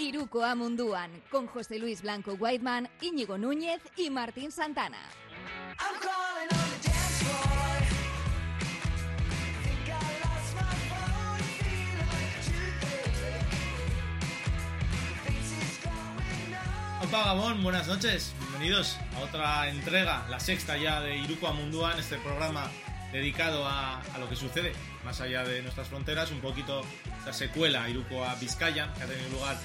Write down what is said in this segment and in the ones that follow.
Iruko Amunduan, con José Luis Blanco Whiteman, Íñigo Núñez y Martín Santana. Opa Gabón, buenas noches, bienvenidos a otra entrega, la sexta ya de Iruko Amunduan, este programa dedicado a, lo que sucede más allá de nuestras fronteras, un poquito la secuela Iruko a Vizcaya, que ha tenido lugar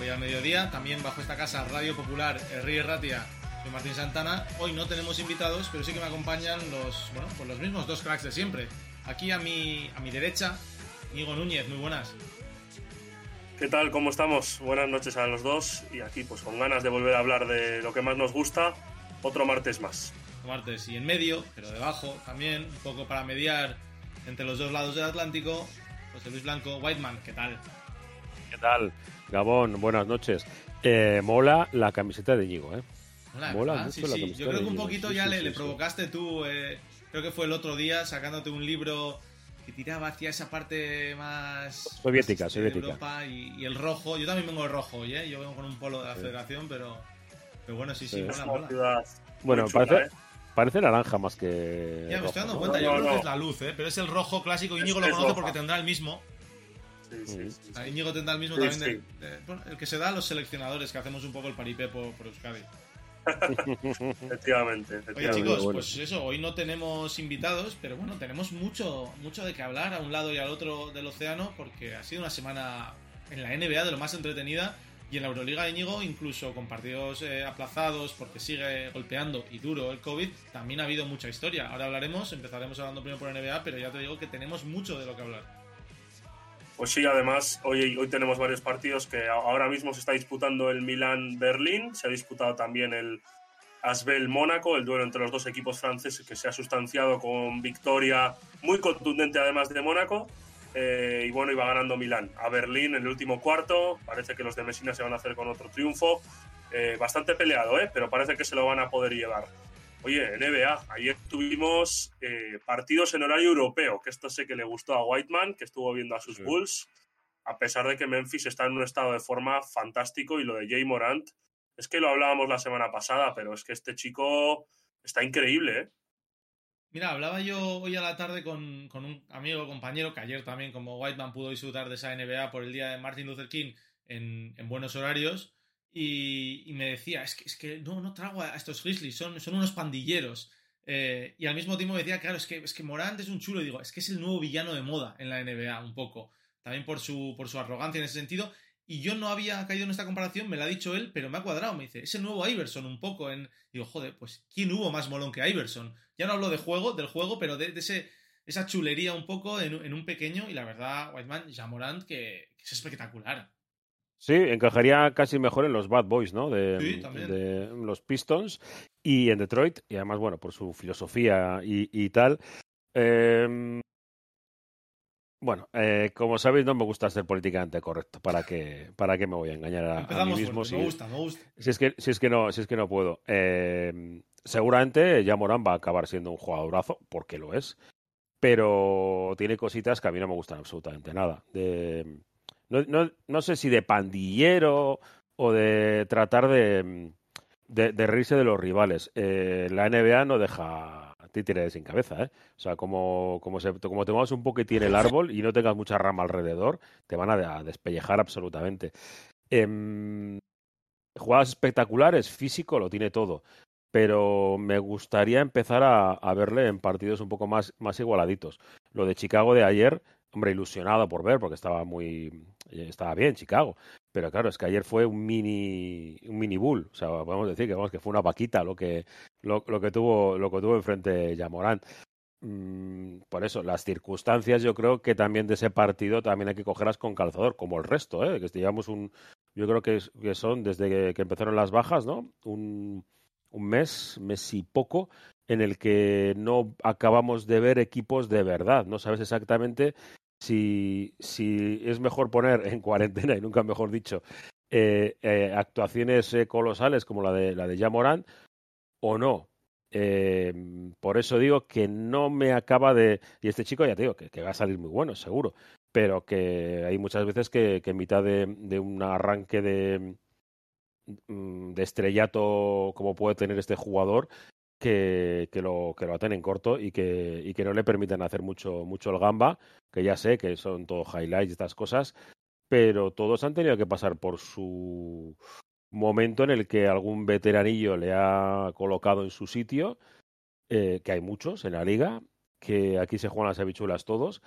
hoy al mediodía, también bajo esta casa Radio Popular, Río Ratia, soy Martín Santana. Hoy no tenemos invitados, pero sí que me acompañan los, bueno, pues los mismos dos cracks de siempre. Aquí a mi, a mi derecha, Diego Núñez, muy buenas. ¿Qué tal? ¿Cómo estamos? Buenas noches a los dos y aquí pues con ganas de volver a hablar de lo que más nos gusta, otro martes más. Martes y en medio, pero debajo también, un poco para mediar entre los dos lados del Atlántico, José Luis Blanco, Whiteman, ¿qué tal? ¿Qué tal? Gabón, buenas noches. Eh, mola la camiseta de Ñigo, ¿eh? Mola, mola mucho sí, la sí. Yo creo que un poquito ya le, le, provocaste tú, eh, creo que fue el otro día, sacándote un libro que tiraba hacia esa parte más soviética, más, soviética. Europa y, y, el rojo. Yo también vengo de rojo, ¿eh? Yo vengo con un polo de la Federación, pero, pero bueno, sí, sí, mola, mola. Bueno, chula, parece, ¿eh? Parece naranja más que. Ya me estoy dando cuenta, yo no, creo no. que es la luz, ¿eh? pero es el rojo clásico. Íñigo lo conoce porque tendrá el mismo. Sí, sí, sí, sí. Íñigo tendrá el mismo también. De, de, bueno, el que se da a los seleccionadores, que hacemos un poco el paripé por, por Euskadi. efectivamente, efectivamente. Oye chicos, pues eso, hoy no tenemos invitados, pero bueno, tenemos mucho, mucho de qué hablar a un lado y al otro del océano, porque ha sido una semana en la NBA de lo más entretenida y en la Euroliga de Íñigo, incluso con partidos eh, aplazados porque sigue golpeando y duro el COVID, también ha habido mucha historia. Ahora hablaremos, empezaremos hablando primero por NBA, pero ya te digo que tenemos mucho de lo que hablar. Pues sí, además, hoy, hoy tenemos varios partidos que ahora mismo se está disputando el Milan-Berlín, se ha disputado también el Asbel-Mónaco, el duelo entre los dos equipos franceses que se ha sustanciado con victoria muy contundente además de Mónaco. Eh, y bueno, iba ganando Milán a Berlín en el último cuarto. Parece que los de Messina se van a hacer con otro triunfo. Eh, bastante peleado, ¿eh? pero parece que se lo van a poder llevar. Oye, NBA, ayer tuvimos eh, partidos en horario europeo, que esto sé que le gustó a Whiteman, que estuvo viendo a sus sí. Bulls, a pesar de que Memphis está en un estado de forma fantástico y lo de Jay Morant, es que lo hablábamos la semana pasada, pero es que este chico está increíble, ¿eh? Mira, hablaba yo hoy a la tarde con, con, un amigo, compañero, que ayer también, como Whiteman, pudo disfrutar de esa NBA por el día de Martin Luther King en, en buenos horarios. Y, y, me decía, es que, es que no, no trago a estos Grizzlies, son, son unos pandilleros. Eh, y al mismo tiempo me decía, claro, es que, es que Morant es un chulo. Y digo, es que es el nuevo villano de moda en la NBA, un poco. También por su, por su arrogancia en ese sentido. Y yo no había caído en esta comparación, me la ha dicho él, pero me ha cuadrado. Me dice, es el nuevo Iverson un poco. En... Digo, joder, pues ¿quién hubo más molón que Iverson? Ya no hablo de juego, del juego, pero de, de ese, esa chulería un poco en, en, un pequeño. Y la verdad, Whiteman, Jamorant, que, que es espectacular. Sí, encajaría casi mejor en los Bad Boys, ¿no? De, sí, de los Pistons y en Detroit, y además, bueno, por su filosofía y, y tal. Eh, bueno, eh, como sabéis, no me gusta ser políticamente correcto. ¿Para qué, para qué me voy a engañar a, a mí mismo? Si, me gusta, me gusta. Si es que, si es que, no, si es que no puedo. Eh, seguramente ya Morán va a acabar siendo un jugadorazo, porque lo es. Pero tiene cositas que a mí no me gustan absolutamente nada. De, no, no, no sé si de pandillero o de tratar de, de, de reírse de los rivales. Eh, la NBA no deja títere sin cabeza, ¿eh? O sea, como, como, se, como te muevas un poquitín el árbol y no tengas mucha rama alrededor, te van a, despellejar absolutamente. Eh, jugadas espectaculares, físico, lo tiene todo. Pero me gustaría empezar a, a, verle en partidos un poco más, más igualaditos. Lo de Chicago de ayer, hombre, ilusionado por ver, porque estaba muy. estaba bien Chicago. Pero claro, es que ayer fue un mini, un mini bull. O sea, podemos decir que, vamos, que fue una vaquita lo que, lo, lo que tuvo, lo que tuvo enfrente Yamorán. Mm, por eso, las circunstancias, yo creo que también de ese partido también hay que cogerlas con calzador, como el resto, ¿eh? que llevamos un, yo creo que, que son desde que, empezaron las bajas, ¿no? Un, un mes, mes y poco, en el que no acabamos de ver equipos de verdad. No sabes exactamente si, si es mejor poner en cuarentena, y nunca mejor dicho, eh, eh, actuaciones eh, colosales como la de, la de Jamorán o no. Eh, por eso digo que no me acaba de. Y este chico, ya te digo, que, que, va a salir muy bueno, seguro. pero que hay muchas veces que, en mitad de, un arranque de, mm, de estrellato como puede tener este jugador, que, lo, que lo aten en corto y que, y que no le permiten hacer mucho, mucho el gamba, que ya sé que son todo highlights y estas cosas, pero todos han tenido que pasar por su momento en el que algún veteranillo le ha colocado en su sitio, eh, que hay muchos en la liga, que aquí se juegan las habichuelas todos,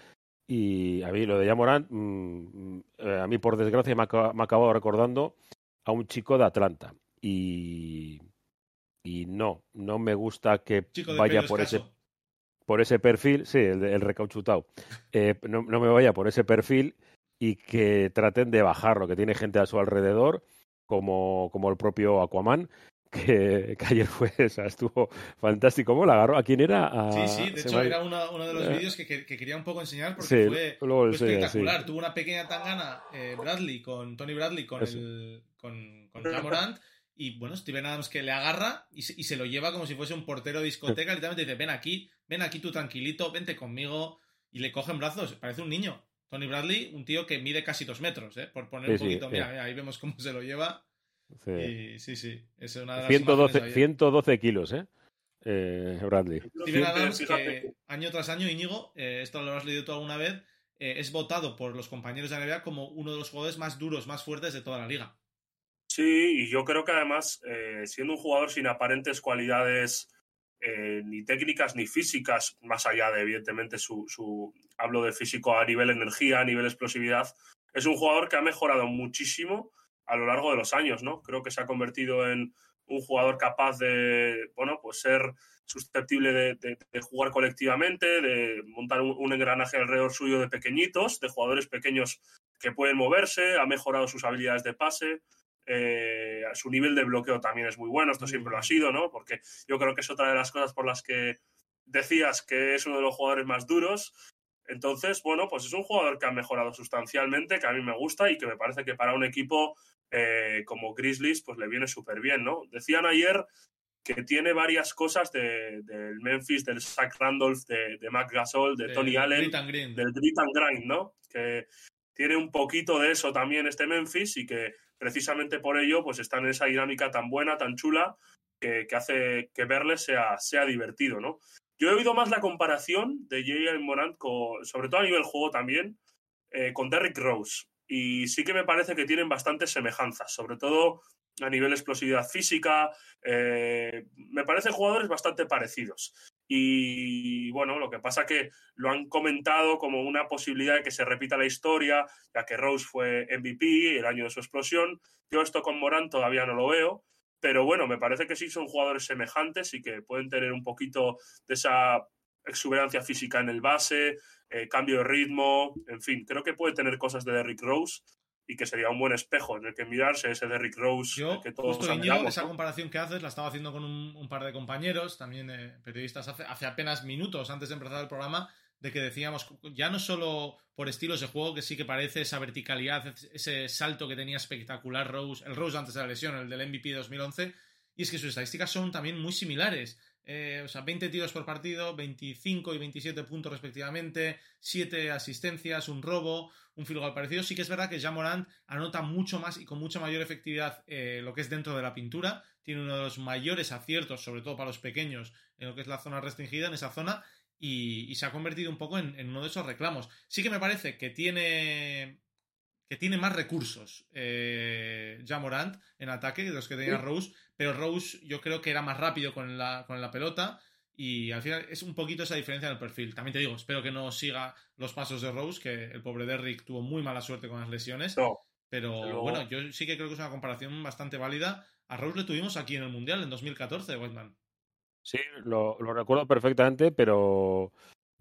y a mí lo de Yamorán, mm, eh, a mí por desgracia me ha, me ha, acabado recordando a un chico de Atlanta. Y, y no, no me gusta que vaya por ese, por ese perfil, sí, el, el recauchutado, eh, no, no, me vaya por ese perfil y que traten de bajarlo, que tiene gente a su alrededor, como, como el propio Aquaman, que, ayer fue, estuvo fantástico. ¿Cómo la agarró? ¿A quién era? Sí, sí, de hecho era uno, de los eh. vídeos que, que, quería un poco enseñar porque fue, espectacular. Tuvo una pequeña tangana eh, Bradley con Tony Bradley con, el, con, con. Y bueno, Steven Adams que le agarra y se, y se, lo lleva como si fuese un portero de discoteca. Literalmente dice: Ven aquí, ven aquí tú tranquilito, vente conmigo. Y le coge en brazos, parece un niño. Tony Bradley, un tío que mide casi dos metros, ¿eh? por poner un poquito. mira, ahí vemos cómo se lo lleva. Sí, sí, sí. Es una de las 112, 112 kilos, ¿eh? eh Bradley. Steven Adams, que año tras año, Íñigo, eh, esto lo has leído tú alguna vez, eh, es votado por los compañeros de la NBA como uno de los jugadores más duros, más fuertes de toda la liga. Sí, y yo creo que además, siendo un jugador sin aparentes cualidades ni técnicas ni físicas, más allá de, evidentemente, su, su, hablo de físico a nivel energía, a nivel explosividad, es un jugador que ha mejorado muchísimo a lo largo de los años, ¿no? Creo que se ha convertido en un jugador capaz de, bueno, pues ser susceptible de, jugar colectivamente, de montar un, engranaje alrededor suyo de pequeñitos, de jugadores pequeños que pueden moverse, ha mejorado sus habilidades de pase, eh, su nivel de bloqueo también es muy bueno, esto siempre lo ha sido, ¿no? Porque yo creo que es otra de las cosas por las que decías que es uno de los jugadores más duros. Entonces, bueno, pues es un jugador que ha mejorado sustancialmente, que a mí me gusta y que me parece que para un equipo eh, como Grizzlies, pues le viene súper bien, ¿no? Decían ayer que tiene varias cosas del Memphis, del Zach Randolph, de, de Mac Gasol, de, Tony Allen, del Grit and Grind, ¿no? Que tiene un poquito de eso también este Memphis y que precisamente por ello pues está en esa dinámica tan buena, tan chula, que, hace que verle sea, sea divertido, ¿no? Yo he oído más la comparación de Jay Morant, sobre todo a nivel juego también, eh, con Derrick Rose y sí que me parece que tienen bastantes semejanzas, sobre todo a nivel explosividad física. Eh, me parecen jugadores bastante parecidos. Y bueno, lo que pasa que lo han comentado como una posibilidad de que se repita la historia, ya que Rose fue MVP el año de su explosión. Yo esto con Morán todavía no lo veo, pero bueno, me parece que sí son jugadores semejantes y que pueden tener un poquito de esa exuberancia física en el base, eh, cambio de ritmo, en fin, creo que puede tener cosas de Derrick Rose y que sería un buen espejo en el que mirarse ese Derrick Rose Yo, que todos justo esa comparación que haces la estaba haciendo con un, par de compañeros, también eh, periodistas, hace, hace apenas minutos antes de empezar el programa, de que decíamos, ya no solo por estilos de juego, que sí que parece esa verticalidad, ese salto que tenía espectacular Rose, el Rose antes de la lesión, el del MVP 2011, y es que sus estadísticas son también muy similares. Eh, o sea, 20 tiros por partido, 25 y 27 puntos respectivamente, 7 asistencias, un robo, un field goal parecido. Sí que es verdad que Jamorant anota mucho más y con mucha mayor efectividad eh, lo que es dentro de la pintura. Tiene uno de los mayores aciertos, sobre todo para los pequeños, en lo que es la zona restringida, en esa zona, y, se ha convertido un poco en, uno de esos reclamos. Sí que me parece que tiene que tiene más recursos eh, Jamorant en ataque que los que tenía Rose, pero Rose yo creo que era más rápido con la, con la pelota y al final es un poquito esa diferencia en el perfil. También te digo, espero que no siga los pasos de Rose, que el pobre Derrick tuvo muy mala suerte con las lesiones. pero bueno, yo sí que creo que es una comparación bastante válida. A Rose le tuvimos aquí en el Mundial en 2014, Whiteman. Sí, lo, lo recuerdo perfectamente, pero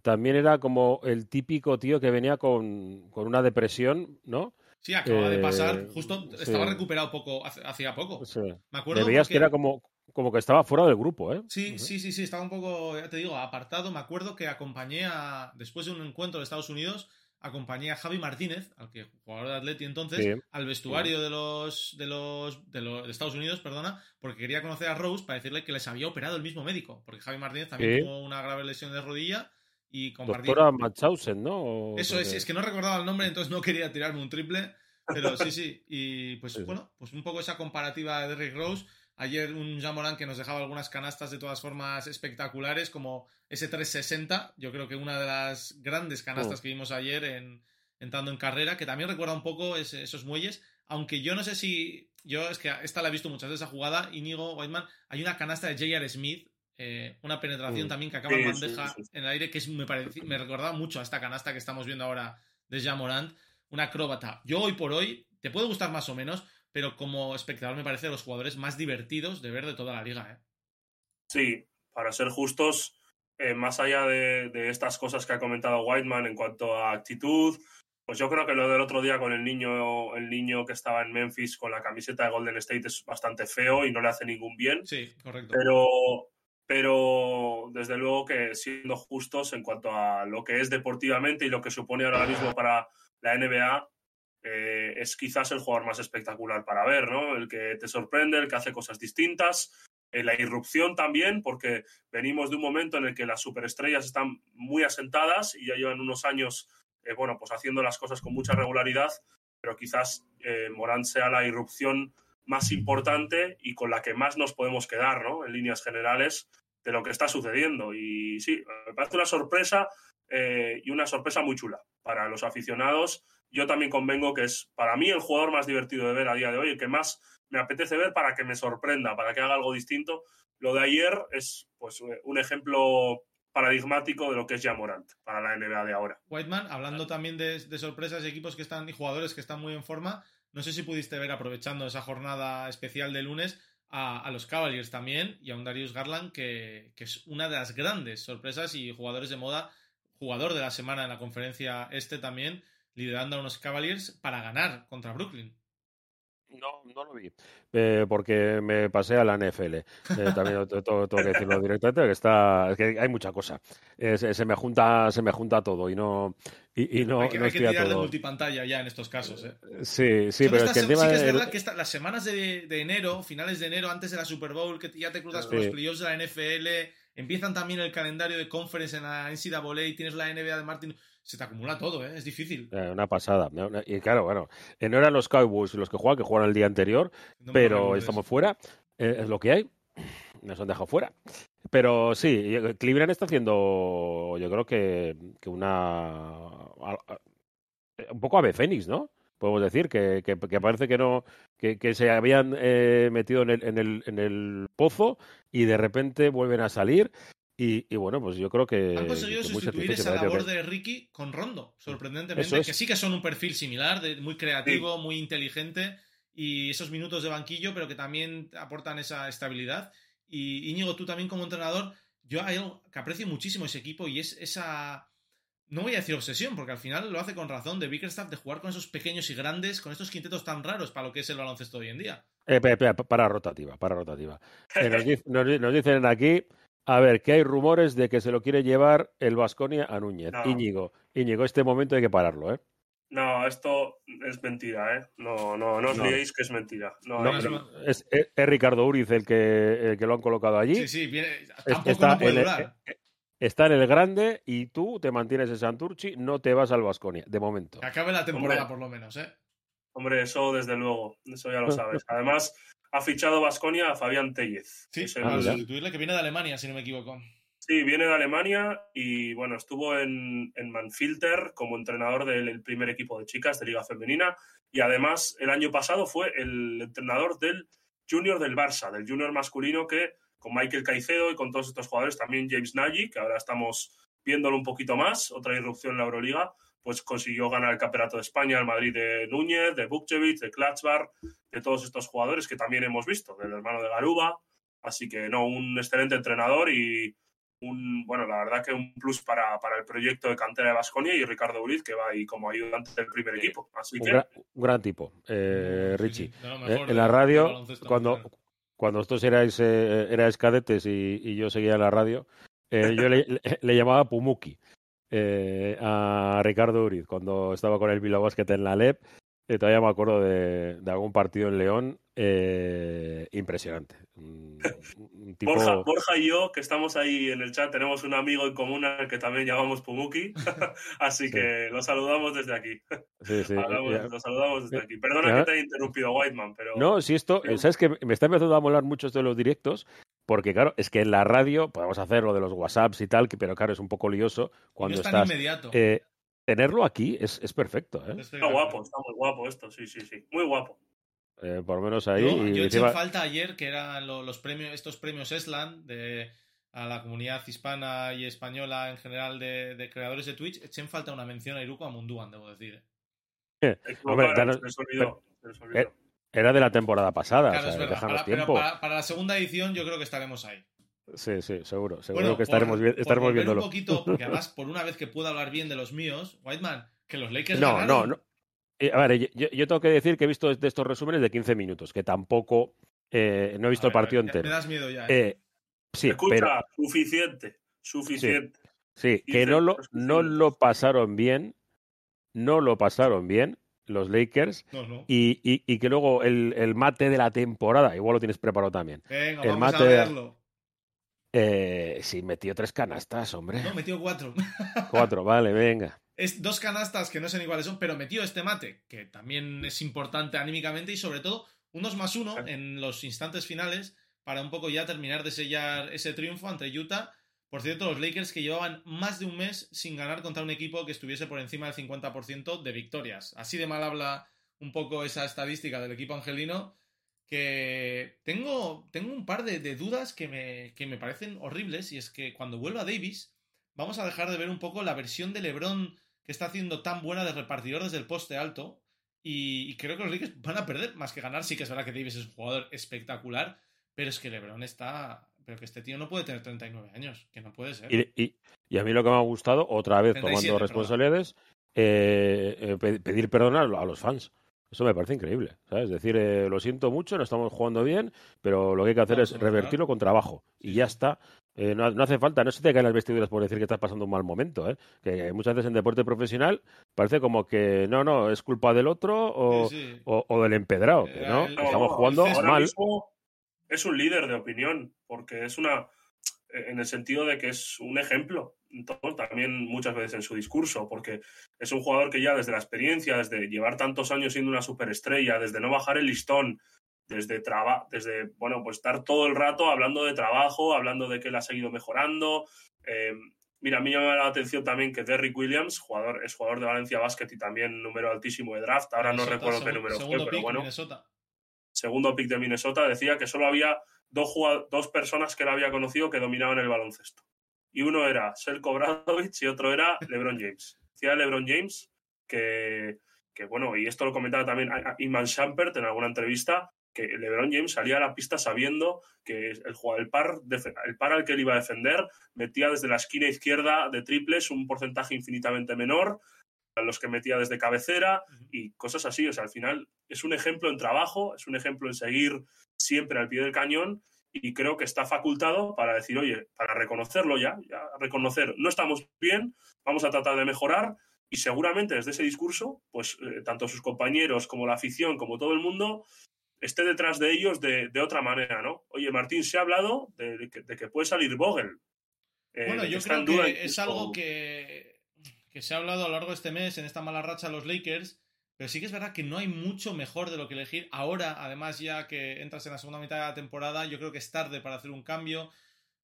también era como el típico tío que venía con, con una depresión, ¿no? Sí, acaba de pasar, eh, justo estaba recuperado poco, hacía poco. Me acuerdo. veías que era como, como que estaba fuera del grupo, ¿eh? Sí, sí, sí, sí, estaba un poco, ya te digo, apartado. Me acuerdo que acompañé a, después de un encuentro de Estados Unidos, acompañé a Javi Martínez, al que jugador de Atleti entonces, al vestuario de los, de los de los de Estados Unidos, perdona, porque quería conocer a Rose para decirle que les había operado el mismo médico, porque Javi Martínez también tuvo una grave lesión de rodilla y compartir. Doctora Machausen, ¿no? ¿O Eso es, es que no recordaba el nombre, entonces no quería tirarme un triple, pero sí, sí. Y pues Sí, bueno, pues un poco esa comparativa de Derrick Rose. Ayer un Jamoran que nos dejaba algunas canastas de todas formas espectaculares, como ese 360. Yo creo que una de las grandes canastas Mm. que vimos ayer en, entrando en carrera, que también recuerda un poco ese- esos muelles. Aunque yo no sé si. Yo es que esta la he visto muchas veces esa jugada. Íñigo Whiteman, hay una canasta de J.R. Smith, eh, una penetración Mm. también que acaba en bandeja en el aire, que es, me, me recordaba mucho a esta canasta que estamos viendo ahora de Jamorant. Una acróbata. Yo hoy por hoy, te puede gustar más o menos, pero como espectador me parece de los jugadores más divertidos de ver de toda la liga. ¿eh? Sí, para ser justos, eh, más allá de, de estas cosas que ha comentado Whiteman en cuanto a actitud, pues yo creo que lo del otro día con el niño, el niño que estaba en Memphis con la camiseta de Golden State es bastante feo y no le hace ningún bien. Sí, correcto. Pero, pero desde luego que siendo justos en cuanto a lo que es deportivamente y lo que supone ahora mismo para la NBA, eh, es quizás el jugador más espectacular para ver, ¿no? El que te sorprende, el que hace cosas distintas, eh, la irrupción también, porque venimos de un momento en el que las superestrellas están muy asentadas y ya llevan unos años, eh, bueno, pues haciendo las cosas con mucha regularidad, pero quizás eh, Morán sea la irrupción más importante y con la que más nos podemos quedar, ¿no? En líneas generales de lo que está sucediendo. Y sí, me parece una sorpresa eh, y una sorpresa muy chula para los aficionados. Yo también convengo que es para mí el jugador más divertido de ver a día de hoy, el que más me apetece ver para que me sorprenda, para que haga algo distinto. Lo de ayer es pues un ejemplo paradigmático de lo que es ya Morant para la NBA de ahora. Whiteman, hablando también de, de sorpresas y equipos que están y jugadores que están muy en forma, no sé si pudiste ver, aprovechando esa jornada especial de lunes, a, los Cavaliers también y a un Darius Garland que, que es una de las grandes sorpresas y jugadores de moda, jugador de la semana en la conferencia este también, liderando a unos Cavaliers para ganar contra Brooklyn. No, no lo vi. Eh, porque me pasé a la NFL. Eh, también tengo, tengo que decirlo directamente, que está, es que hay mucha cosa. Eh, se, se me junta, se me junta todo y no, y, y no, hay que, no hay que tirar de multipantalla ya en estos casos. ¿eh? Sí, sí, Son pero es que encima sí que es el- verdad que esta- las semanas de, de enero, finales de enero, antes de la Super Bowl, que ya te cruzas con Sí. los playoffs de la NFL, empiezan también el calendario de conference en la NCAA, tienes la NBA de Martin, se te acumula todo, ¿eh? es difícil. eh, una pasada. Y claro, bueno, eh, no eran los Cowboys los que juegan, que jugaron el día anterior, No pero estamos fuera. eh, es lo que hay. Nos han dejado fuera. Pero sí, Cleveland está haciendo, yo creo que, que una. Un poco ave fénix, ¿no? Podemos decir que, que, que parece que no. Que, que se habían eh, metido en el, en, el, en el pozo y de repente vuelven a salir. Y, y bueno, pues yo creo que. Han conseguido que sustituir esa labor que- de Ricky con Rondo, sorprendentemente, es. que sí que son un perfil similar, de, muy creativo, muy inteligente, y esos minutos de banquillo, pero que también aportan esa estabilidad. Y Íñigo, tú también como entrenador, yo hay algo que aprecio muchísimo ese equipo y es esa... No voy a decir obsesión, porque al final lo hace con razón de Bickerstaff de jugar con esos pequeños y grandes, con estos quintetos tan raros para lo que es el baloncesto hoy en día. Eh, para rotativa, para rotativa. Eh, nos, nos dicen aquí, a ver, que hay rumores de que se lo quiere llevar el Vasconia a Núñez. No. Íñigo, Íñigo, este momento hay que pararlo, ¿eh? No, esto es mentira, ¿eh? No, no, no os No. liéis que es mentira. No, es, es- es Ricardo Uriz el que, el que lo han colocado allí. Sí, sí, viene... Es- tampoco está, no puede en el, durar. eh, está en el grande y tú te mantienes en Santurchi, no te vas al Vasconia, de momento. Que acabe la temporada Hombre. por lo menos, ¿eh? Hombre, eso desde luego, eso ya lo sabes. Además, ha fichado Vasconia a Fabián Tellez. Sí, que es el- Ah, sustituirle, que viene de Alemania, si no me equivoco. Sí, viene de Alemania y bueno, estuvo en, en Manfilter como entrenador del el primer equipo de chicas de Liga Femenina y además el año pasado fue el entrenador del Junior del Barça, del Junior masculino que con Michael Caicedo y con todos estos jugadores, también James Nagy, que ahora estamos viéndolo un poquito más, otra irrupción en la Euroliga, pues consiguió ganar el Campeonato de España, el Madrid de Núñez, de Bukcevic, de Klatzbar, de todos estos jugadores que también hemos visto, del hermano de Garuba. Así que no, un excelente entrenador y un, bueno, la verdad que un plus para, para el proyecto de cantera de Basconia y Ricardo Uriz, que va ahí como ayudante del primer equipo. Así Un, que gran, un gran tipo, eh, Richie. sí, Eh, en la radio, cuando, cuando vosotros erais, eh, erais cadetes y, y yo seguía en la radio, eh, yo le, le- le llamaba Pumuki eh, a Ricardo Uriz cuando estaba con el Bilbao Basket en la LEP. eh, todavía me acuerdo de, de algún partido en León eh, impresionante. Borja, y yo, que estamos ahí en el chat, tenemos un amigo en común al que también llamamos Pumuki, así que lo saludamos desde aquí. Sí, sí. lo saludamos desde aquí. Perdona que te haya interrumpido, Whiteman, pero... No, si esto, ¿sabes que Me está empezando a molar mucho esto de los directos, porque claro, es que en la radio podemos hacer lo de los WhatsApps y tal, pero claro, es un poco lioso cuando estás... Inmediato. Eh, tenerlo aquí es, es perfecto. ¿eh? Está guapo, está muy guapo esto, sí, sí, sí. Muy guapo. Eh, por lo menos ahí. yo eché falta ayer que eran los, premios, estos premios ESLAN de, a la comunidad hispana y española en general de, creadores de Twitch. Eché en falta una mención a Iruko a Munduan, debo decir. Eh, era de la temporada pasada. tiempo. Para, la segunda edición yo creo que estaremos ahí. Sí, sí, seguro. Seguro que estaremos, estaremos viéndolo. un poquito, porque además, por una vez que puedo hablar bien de los míos, Whiteman, que los Lakers no, No, no. Eh, a ver, yo, tengo que decir que he visto de estos resúmenes de 15 minutos, que tampoco eh, no he visto el partido entero. Me das miedo ya. ¿eh? sí, Escucha, suficiente, suficiente. Sí, que no lo, no lo pasaron bien, no lo pasaron bien los Lakers Y, y, que luego el, el, mate de la temporada, igual lo tienes preparado también. Venga, el vamos mate a verlo. Eh, sí, metió tres canastas, hombre. No, metió cuatro. cuatro, vale, venga. Es dos canastas que no sé ni cuáles son, pero metió este mate, que también es importante anímicamente y sobre todo unos más uno en los instantes finales para un poco ya terminar de sellar ese triunfo ante Utah. Por cierto, los Lakers que llevaban más de un mes sin ganar contra un equipo que estuviese por encima del 50% de victorias. Así de mal habla un poco esa estadística del equipo angelino que tengo, tengo un par de, de dudas que me, que me parecen horribles y es que cuando vuelva Davis vamos a dejar de ver un poco la versión de LeBron que está haciendo tan buena de repartidor desde el poste alto. Y, creo que los Lakers van a perder más que ganar. Sí que es verdad que Davis es un jugador espectacular, pero es que LeBron está. Pero que este tío no puede tener 39 años, que no puede ser. Y, y, a mí lo que me ha gustado, otra vez tomando responsabilidades, eh, eh, pedir perdón a los fans. Eso me parece increíble, ¿sabes? Es decir, eh, lo siento mucho, no estamos jugando bien, pero lo que hay que hacer es revertirlo con trabajo. Y ya está. Eh, no, hace falta, no se te caen las vestiduras por decir que estás pasando un mal momento, ¿eh? Que muchas veces en deporte profesional parece como que no, no, es culpa del otro o, o, del empedrado, ¿no? Estamos jugando mal. es un líder de opinión, porque es una, en el sentido de que es un ejemplo también muchas veces en su discurso, porque es un jugador que ya desde la experiencia, desde llevar tantos años siendo una superestrella, desde no bajar el listón, desde, desde bueno, pues estar todo el rato hablando de trabajo, hablando de que él ha seguido mejorando. Eh, mira, a mí me llama la atención también que Derrick Williams, jugador, es jugador de Valencia Basket y también número altísimo de draft, ahora no recuerdo qué número fue, pero bueno. Segundo pick de Minnesota, decía que solo había dos, dos personas que él había conocido que dominaban el baloncesto y uno era Selko Bradovich y otro era LeBron James. Decía LeBron James que, que, bueno, y esto lo comentaba también Iman Shumpert en alguna entrevista, que LeBron James salía a la pista sabiendo que el, el, par, el par al que él iba a defender metía desde la esquina izquierda de triples un porcentaje infinitamente menor a los que metía desde cabecera y cosas así. O sea, al final es un ejemplo en trabajo, es un ejemplo en seguir siempre al pie del cañón y creo que está facultado para decir, oye, para reconocerlo ya, reconocer, no estamos bien, vamos a tratar de mejorar y seguramente desde ese discurso, pues eh, tanto sus compañeros como la afición, como todo el mundo, esté detrás de ellos de, otra manera, ¿no? Oye, Martín, se ha hablado de, que, puede salir Vogel. Eh, bueno, yo creo que es algo que, que se ha hablado a lo largo de este mes en esta mala racha los Lakers pero sí que es verdad que no hay mucho mejor de lo que elegir. Ahora, además, ya que entras en la segunda mitad de la temporada, yo creo que es tarde para hacer un cambio.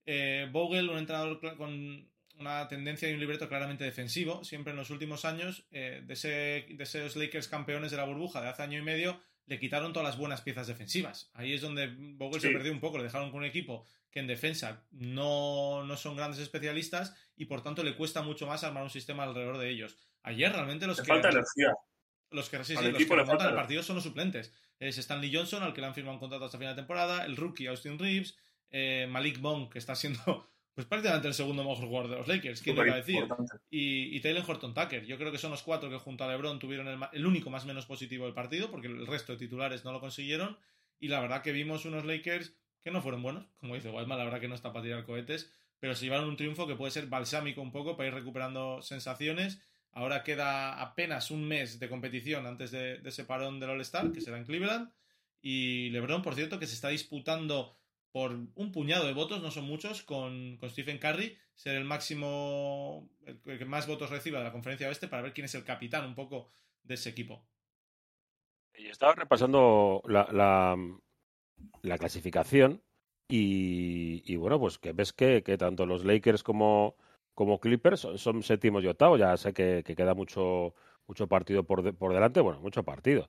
Eh, Vogel, un entrenador con una tendencia y un libreto claramente defensivo, siempre en los últimos años, eh, de, ese, de esos Lakers campeones de la burbuja de hace año y medio, le quitaron todas las buenas piezas defensivas. Ahí es donde Vogel se perdió un poco, le dejaron con un equipo que en defensa no, no, son grandes especialistas y por tanto le cuesta mucho más armar un sistema alrededor de ellos. Ayer realmente los que... Falta energía. Los que, sí, los que falta el partido son los suplentes. Es Stanley Johnson, al que le han firmado un contrato hasta final de temporada, el rookie Austin Reeves, eh, Malik Monk, que está siendo pues prácticamente el segundo mejor jugador de los Lakers, ¿quién iba a decir? Y, y, Taylor Horton Tucker. Yo creo que son los cuatro que junto a LeBron tuvieron el, único más menos positivo del partido, porque el resto de titulares no lo consiguieron. Y la verdad que vimos unos Lakers que no fueron buenos, como dice Wildman, la verdad que no está para tirar cohetes, pero se llevaron un triunfo que puede ser balsámico un poco para ir recuperando sensaciones Ahora queda apenas un mes de competición antes de, ese parón del All-Star, que será en Cleveland. Y LeBron, por cierto, que se está disputando por un puñado de votos, no son muchos, con, con Stephen Curry, ser el máximo, el que más votos reciba de la conferencia oeste para ver quién es el capitán un poco de ese equipo. Y estaba repasando la, la, la clasificación y, bueno, pues que ves que, que tanto los Lakers como, como Clippers son, son séptimos y octavos. Ya sé que, que queda mucho, mucho partido por, de, por delante, bueno, mucho partido.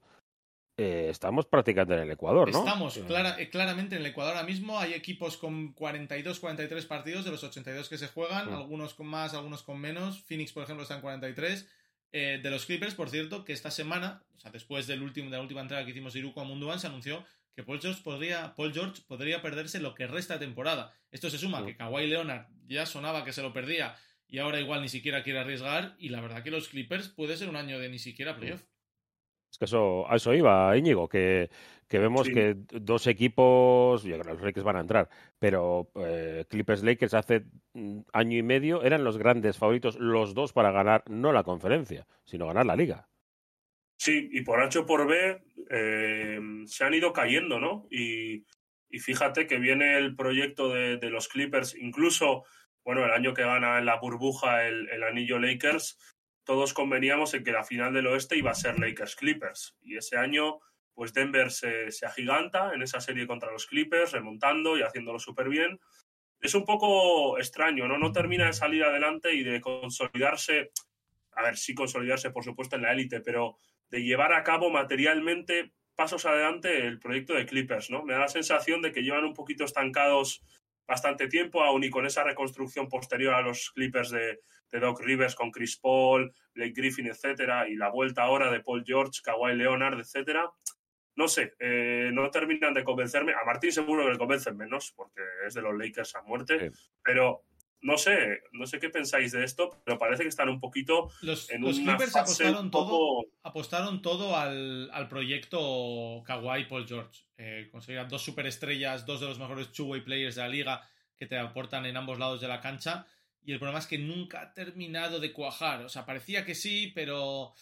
Eh, estamos prácticamente en el Ecuador, ¿no? Estamos clara, eh, claramente en el Ecuador ahora mismo. Hay equipos con 42, 43 partidos de los 82 que se juegan, Sí. algunos con más, algunos con menos. Phoenix, por ejemplo, está en 43. Eh, de los Clippers, por cierto, que esta semana, o sea, después del último, de la última entrega que hicimos de Iruko a Munduan, se anunció que Paul George podría, Paul George podría perderse lo que resta de temporada. Esto se suma Sí. que Kawhi Leonard ya sonaba que se lo perdía y ahora igual ni siquiera quiere arriesgar. Y la verdad que los Clippers puede ser un año de ni siquiera playoff. Es que eso, a eso iba, Íñigo, que, que vemos Sí. que dos equipos, yo creo que los Lakers van a entrar, pero eh, Clippers Lakers hace mm, año y medio eran los grandes favoritos, los dos para ganar no la conferencia, sino ganar la liga. Sí, y por H o por B eh, se han ido cayendo, ¿no? Y, y fíjate que viene el proyecto de, de los Clippers, incluso, bueno, el año que gana en la burbuja el, el anillo Lakers, todos conveníamos en que la final del oeste iba a ser Lakers-Clippers. Y ese año, pues Denver se, se agiganta en esa serie contra los Clippers, remontando y haciéndolo súper bien. Es un poco extraño, ¿no? No termina de salir adelante y de consolidarse, a ver, sí consolidarse, por supuesto, en la élite, pero de llevar a cabo materialmente pasos adelante el proyecto de Clippers, ¿no? Me da la sensación de que llevan un poquito estancados bastante tiempo, aún y con esa reconstrucción posterior a los Clippers de, de Doc Rivers con Chris Paul, Blake Griffin, etcétera, y la vuelta ahora de Paul George, Kawhi Leonard, etcétera. No sé, eh, no terminan de convencerme. A Martín seguro que le convencen menos, porque es de los Lakers a muerte, Sí. pero no sé, no sé qué pensáis de esto, pero parece que están un poquito Los, en los una Clippers fase apostaron un todo, apostaron todo al, al proyecto Kawhi Paul George. Eh, conseguían dos superestrellas, dos de los mejores two-way players de la liga que te aportan en ambos lados de la cancha. Y el problema es que nunca ha terminado de cuajar. O sea, parecía que sí, pero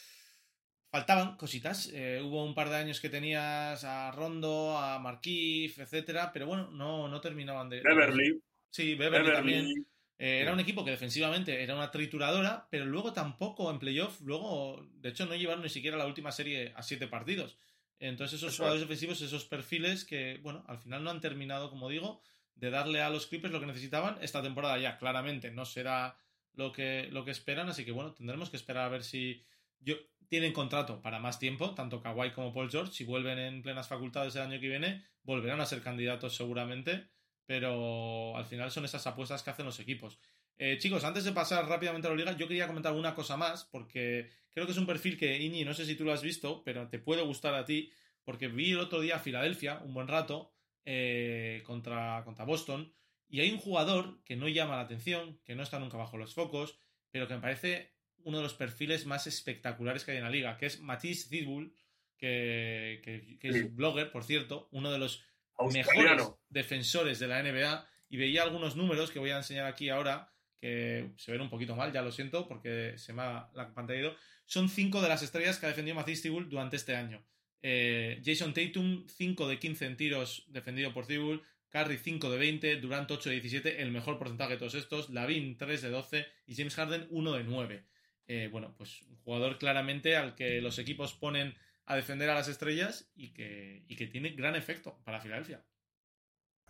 faltaban cositas. Eh, hubo un par de años que tenías a Rondo, a Markieff, etcétera, pero bueno, no, no terminaban de. Beverly, Sí, Beverly, Beverly, también. Eh, era un equipo que defensivamente era una trituradora, pero luego tampoco en playoff, luego, de hecho, no llevaron ni siquiera la última serie a siete partidos. Entonces, esos Eso jugadores defensivos, esos perfiles que, bueno, al final no han terminado, como digo, de darle a los Clippers lo que necesitaban. Esta temporada ya, claramente, no será lo que, lo que esperan, así que, bueno, tendremos que esperar a ver si yo, tienen contrato para más tiempo, tanto Kawhi como Paul George. Si vuelven en plenas facultades el año que viene, volverán a ser candidatos seguramente pero al final son esas apuestas que hacen los equipos. Eh, chicos, antes de pasar rápidamente a la liga, yo quería comentar una cosa más, porque creo que es un perfil que, Iñi, no sé si tú lo has visto, pero te puede gustar a ti, porque vi el otro día a Filadelfia, un buen rato, eh, contra, contra Boston, y hay un jugador que no llama la atención, que no está nunca bajo los focos, pero que me parece uno de los perfiles más espectaculares que hay en la liga, que es Matisse Zidbull, que, que, que es blogger, por cierto, uno de los mejores australiano. defensores de la NBA y veía algunos números que voy a enseñar aquí ahora que se ven un poquito mal, ya lo siento porque se me ha la pantalla ido. Son cinco de las estrellas que ha defendido Matisse Thybulle durante este año. Eh, Jason Tatum, 5 de 15 en tiros defendido por Thybulle. Curry 5 de 20, Durant 8 de 17, el mejor porcentaje de todos estos. Lavin 3 de 12 y James Harden 1 de 9. Eh, bueno, pues un jugador claramente al que los equipos ponen a defender a las estrellas y que, y que tiene gran efecto para Filadelfia.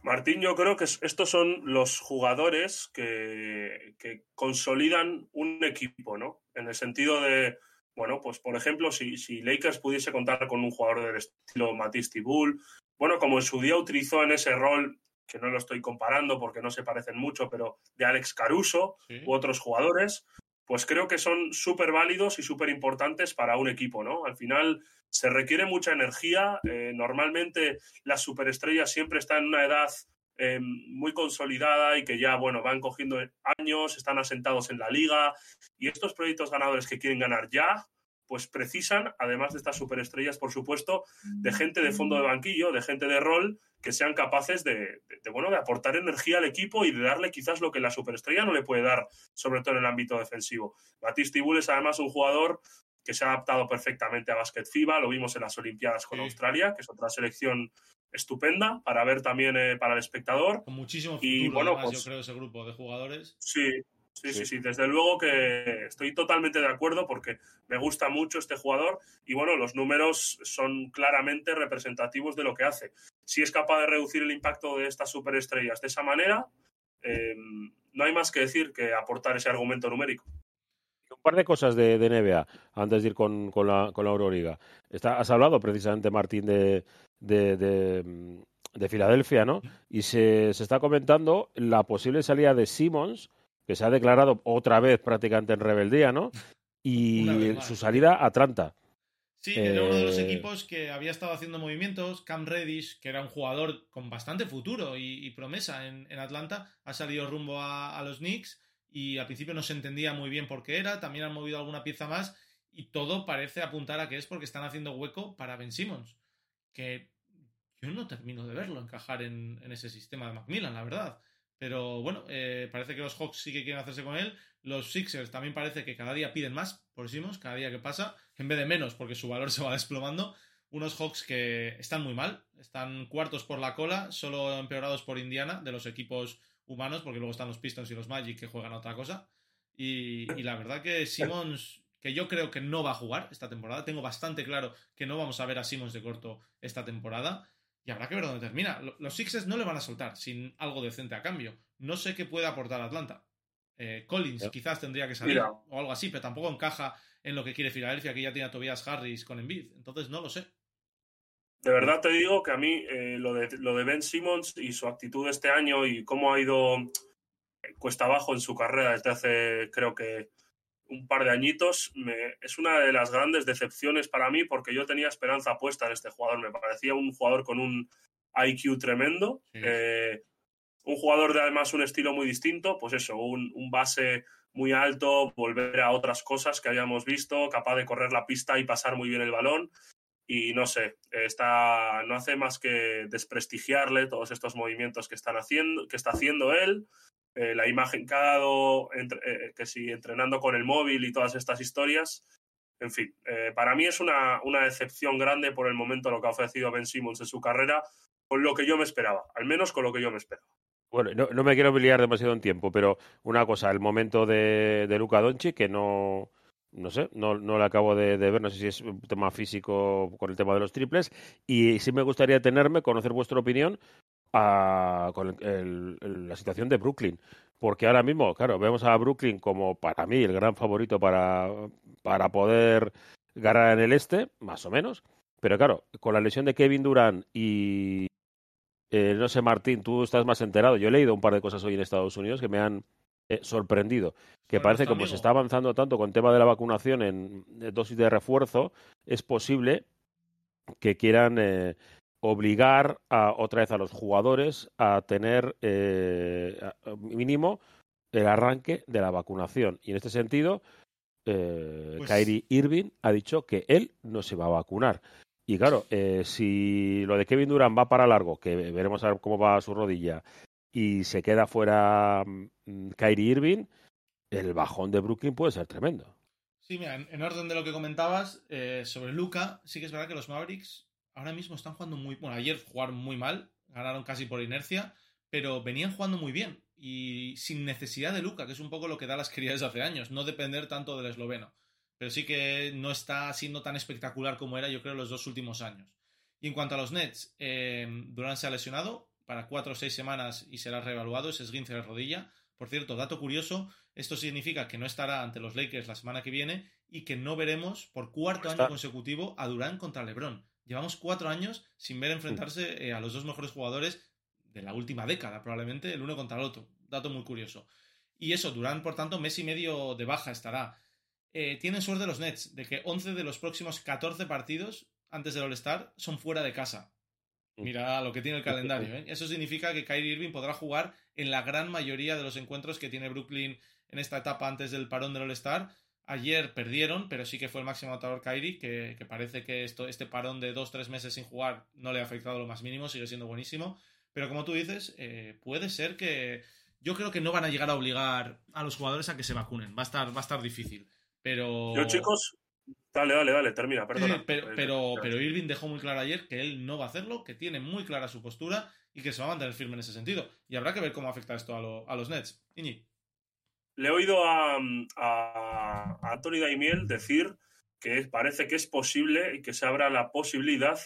Martín, yo creo que es- estos son los jugadores que, que consolidan un equipo, ¿no? En el sentido de, bueno, pues por ejemplo, si, si Lakers pudiese contar con un jugador del estilo Matisse Thybulle, bueno, como en su día utilizó en ese rol, que no lo estoy comparando porque no se parecen mucho, pero de Alex Caruso Sí. u otros jugadores, pues creo que son súper válidos y súper importantes para un equipo, ¿no? Al final se requiere mucha energía. eh, normalmente las superestrellas siempre están en una edad eh, muy consolidada y que ya, bueno, van cogiendo años, están asentados en la liga y estos proyectos ganadores que quieren ganar ya, pues precisan, además de estas superestrellas, por supuesto, de gente de fondo de banquillo, de gente de rol, que sean capaces de, de- de, bueno, de aportar energía al equipo y de darle quizás lo que la superestrella no le puede dar, sobre todo en el ámbito defensivo. Batiste Bull es además un jugador que se ha adaptado perfectamente a Basket FIBA, lo vimos en las Olimpiadas con Sí. Australia, que es otra selección estupenda para ver también eh, para el espectador. Con muchísimo futuro, Y, bueno, además, pues- yo creo, ese grupo de jugadores. Sí, sí, sí, Sí. desde luego que estoy totalmente de acuerdo porque me gusta mucho este jugador y bueno, los números son claramente representativos de lo que hace. Si es capaz de reducir el impacto de estas superestrellas de esa manera, eh, no hay más que decir que aportar ese argumento numérico. Un par de cosas de, de NBA antes de ir con, con la, con la Euroliga. Está, has hablado precisamente, Martín, de, de, de, de Filadelfia, ¿no? Y se, se está comentando la posible salida de Simmons, que se ha declarado otra vez prácticamente en rebeldía, ¿no? Y su salida a Atlanta. Sí, era uno de los Eh, equipos que había estado haciendo movimientos. Cam Reddish, que era un jugador con bastante futuro y, y promesa en, en Atlanta, ha salido rumbo a, a los Knicks y al principio no se entendía muy bien por qué era. También han movido alguna pieza más y todo parece apuntar a que es porque están haciendo hueco para Ben Simmons, que yo no termino de verlo encajar en, en ese sistema de Macmillan, la verdad. Pero bueno, eh, parece que los Hawks sí que quieren hacerse con él. Los Sixers también parece que cada día piden más por Simmons, cada día que pasa, en vez de menos, porque su valor se va desplomando. Unos Hawks que están muy mal, están cuartos por la cola, solo empeorados por Indiana, de los equipos humanos, porque luego están los Pistons y los Magic que juegan a otra cosa. Y, y la verdad que Simmons, que yo creo que no va a jugar esta temporada, tengo bastante claro que no vamos a ver a Simmons de corto esta temporada. Y habrá que ver dónde termina. Lo- Los Sixers no le van a soltar sin algo decente a cambio. No sé qué puede aportar Atlanta. Eh, Collins quizás tendría que salir Mira. o algo así, pero tampoco encaja en lo que quiere Filadelfia, que ya tiene a Tobias Harris con Embiid. Entonces no lo sé. De verdad te digo que a mí eh, lo, de, lo de Ben Simmons y su actitud este año y cómo ha ido cuesta abajo en su carrera desde hace creo que un par de añitos me- es una de las grandes decepciones para mí porque yo tenía esperanza puesta en este jugador. Me parecía un jugador con un IQ tremendo. Sí. eh, un jugador de además un estilo muy distinto, pues eso, un, un base muy alto, volver a otras cosas que habíamos visto, capaz de correr la pista y pasar muy bien el balón y no sé, está, no hace más que desprestigiarle todos estos movimientos que, están haciendo, que está haciendo él, eh, la imagen que ha dado, entre- eh, que sí, entrenando con el móvil y todas estas historias. En fin, eh, para mí es una, una decepción grande por el momento lo que ha ofrecido Ben Simmons en su carrera, con lo que yo me esperaba, al menos con lo que yo me esperaba. Bueno, no, no me quiero liar demasiado en tiempo, pero una cosa, el momento de, de Luca Doncic, que no, no sé, no, no acabo de, de ver, no sé si es un tema físico con el tema de los triples, y sí me gustaría tenerme, conocer vuestra opinión a- con el- la situación de Brooklyn, porque ahora mismo, claro, vemos a Brooklyn como para mí el gran favorito para, para poder ganar en el este, más o menos, pero claro, con la lesión de Kevin Durant y, eh, no sé, Martín, tú estás más enterado. Yo he leído un par de cosas hoy en Estados Unidos que me han eh, sorprendido. Que parece nuestro como se está avanzando tanto con el tema de la vacunación en dosis de refuerzo, es posible que quieran eh, obligar a, otra vez a los jugadores a tener eh, mínimo el arranque de la vacunación. Y en este sentido, eh, Pues- Kyrie Irving ha dicho que él no se va a vacunar. Y claro, eh, si lo de Kevin Durant va para largo, que veremos a ver cómo va su rodilla, y se queda fuera mm, Kyrie Irving, el bajón de Brooklyn puede ser tremendo. Sí, mira, en, en orden de lo que comentabas eh, sobre Luca, sí que es verdad que los Mavericks ahora mismo están jugando muy. Bueno, ayer jugaron muy mal, ganaron casi por inercia, pero venían jugando muy bien y sin necesidad de Luca, que es un poco lo que da las crías hace años, no depender tanto del esloveno. Pero sí que no está siendo tan espectacular como era, yo creo, los dos últimos años. Y en cuanto a los Nets, eh, Durant se ha lesionado para cuatro o seis semanas y será reevaluado, ese esguince de rodilla. Por cierto, dato curioso, esto significa que no estará ante los Lakers la semana que viene y que no veremos por cuarto año consecutivo a Durán contra LeBron. Llevamos cuatro años sin ver enfrentarse eh, a los dos mejores jugadores de la última década, probablemente el uno contra el otro. Dato muy curioso. Y eso, Durán, por tanto, mes y medio de baja estará. Eh, tienen suerte los Nets de que 11 de los próximos 14 partidos antes del All-Star son fuera de casa. Mira lo que tiene el calendario. ¿eh? Eso significa que Kyrie Irving podrá jugar en la gran mayoría de los encuentros que tiene Brooklyn en esta etapa antes del parón del All-Star. Ayer perdieron, pero sí que fue el máximo anotador Kyrie, que, que parece que esto, este parón de dos, tres meses sin jugar no le ha afectado lo más mínimo, sigue siendo buenísimo. Pero como tú dices, eh, puede ser que. Yo creo que no van a llegar a obligar a los jugadores a que se vacunen. Va a estar, va a estar difícil. Pero. Yo, chicos, Dale, dale, dale, termina, perdona. pero, pero, pero, Irving dejó muy claro ayer que él no va a hacerlo, que tiene muy clara su postura y que se va a mantener firme en ese sentido. Y habrá que ver cómo afecta esto a, los Nets. Iñi. Le he oído a, a, a Tony Daimiel decir que parece que es posible y que se abra la posibilidad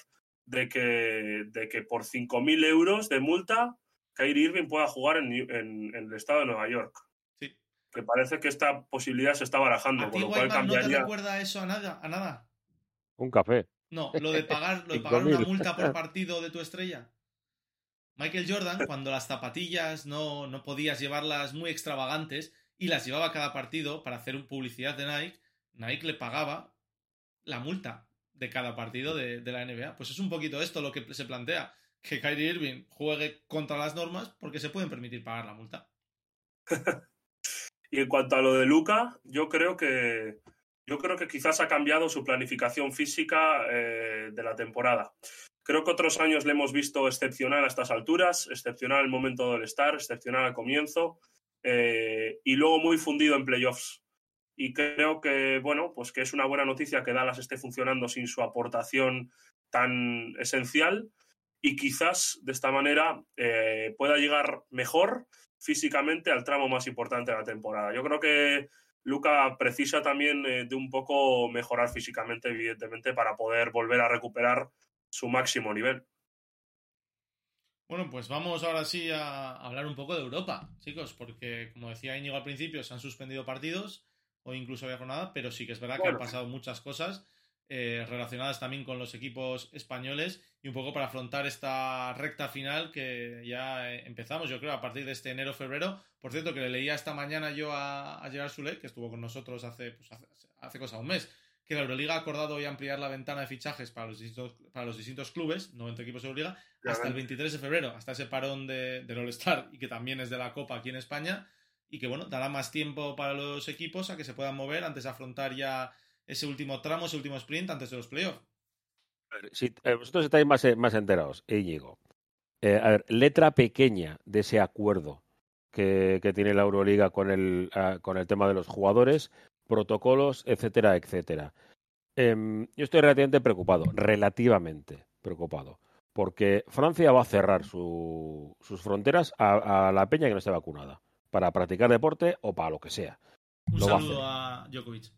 de que, de que por 5.000 euros de multa Kyrie Irving pueda jugar en, en, el estado de Nueva York. Sí. Que parece que esta posibilidad se está barajando. ¿A ti, no te recuerda eso a nada, a nada? Un café. No, lo de pagar, lo de pagar una multa por partido de tu estrella. Michael Jordan, cuando las zapatillas no, no podías llevarlas muy extravagantes y las llevaba cada partido para hacer publicidad de Nike, Nike le pagaba la multa de cada partido de, la NBA. Pues es un poquito esto lo que se plantea, que Kyrie Irving juegue contra las normas porque se pueden permitir pagar la multa. y en cuanto a lo de Luca, yo creo que yo creo que quizás ha cambiado su planificación física eh, de la temporada. Creo que otros años le hemos visto excepcional a estas alturas, excepcional el momento del estar, excepcional al comienzo eh, y luego muy fundido en playoffs. Y creo que, bueno, pues que es una buena noticia que Dallas esté funcionando sin su aportación tan esencial y quizás de esta manera eh, pueda llegar mejor físicamente al tramo más importante de la temporada. Yo creo que Luca precisa también eh, de un poco mejorar físicamente, evidentemente, para poder volver a recuperar su máximo nivel. Bueno, pues vamos ahora sí a hablar un poco de Europa, chicos, porque como decía Íñigo al principio, se han suspendido partidos, o incluso había jornada, pero sí que es verdad que han pasado muchas cosas eh, relacionadas también con los equipos españoles y un poco para afrontar esta recta final que ya eh, empezamos, yo creo, a partir de este enero-febrero. Por cierto, que le leía esta mañana yo a, a Gerard Sule, que estuvo con nosotros hace, pues hace, hace cosa un mes, que la Euroliga ha acordado hoy ampliar la ventana de fichajes para los distintos, para los distintos clubes, 90 equipos de Euroliga, hasta el 23 de febrero, hasta ese parón de, del All-Star y que también es de la Copa aquí en España y que bueno, dará más tiempo para los equipos a que se puedan mover antes de afrontar ya ese último tramo, ese último sprint antes de los playoffs. Si eh, vosotros estáis más, eh, más enterados, Íñigo. Eh, a ver, letra pequeña de ese acuerdo que, que tiene la Euroliga con el, uh, con el tema de los jugadores, protocolos, etcétera, etcétera. Eh, yo estoy relativamente preocupado, relativamente preocupado, porque Francia va a cerrar su, sus fronteras a, a, la peña que no esté vacunada, para practicar deporte o para lo que sea. Un lo saludo a, a Djokovic.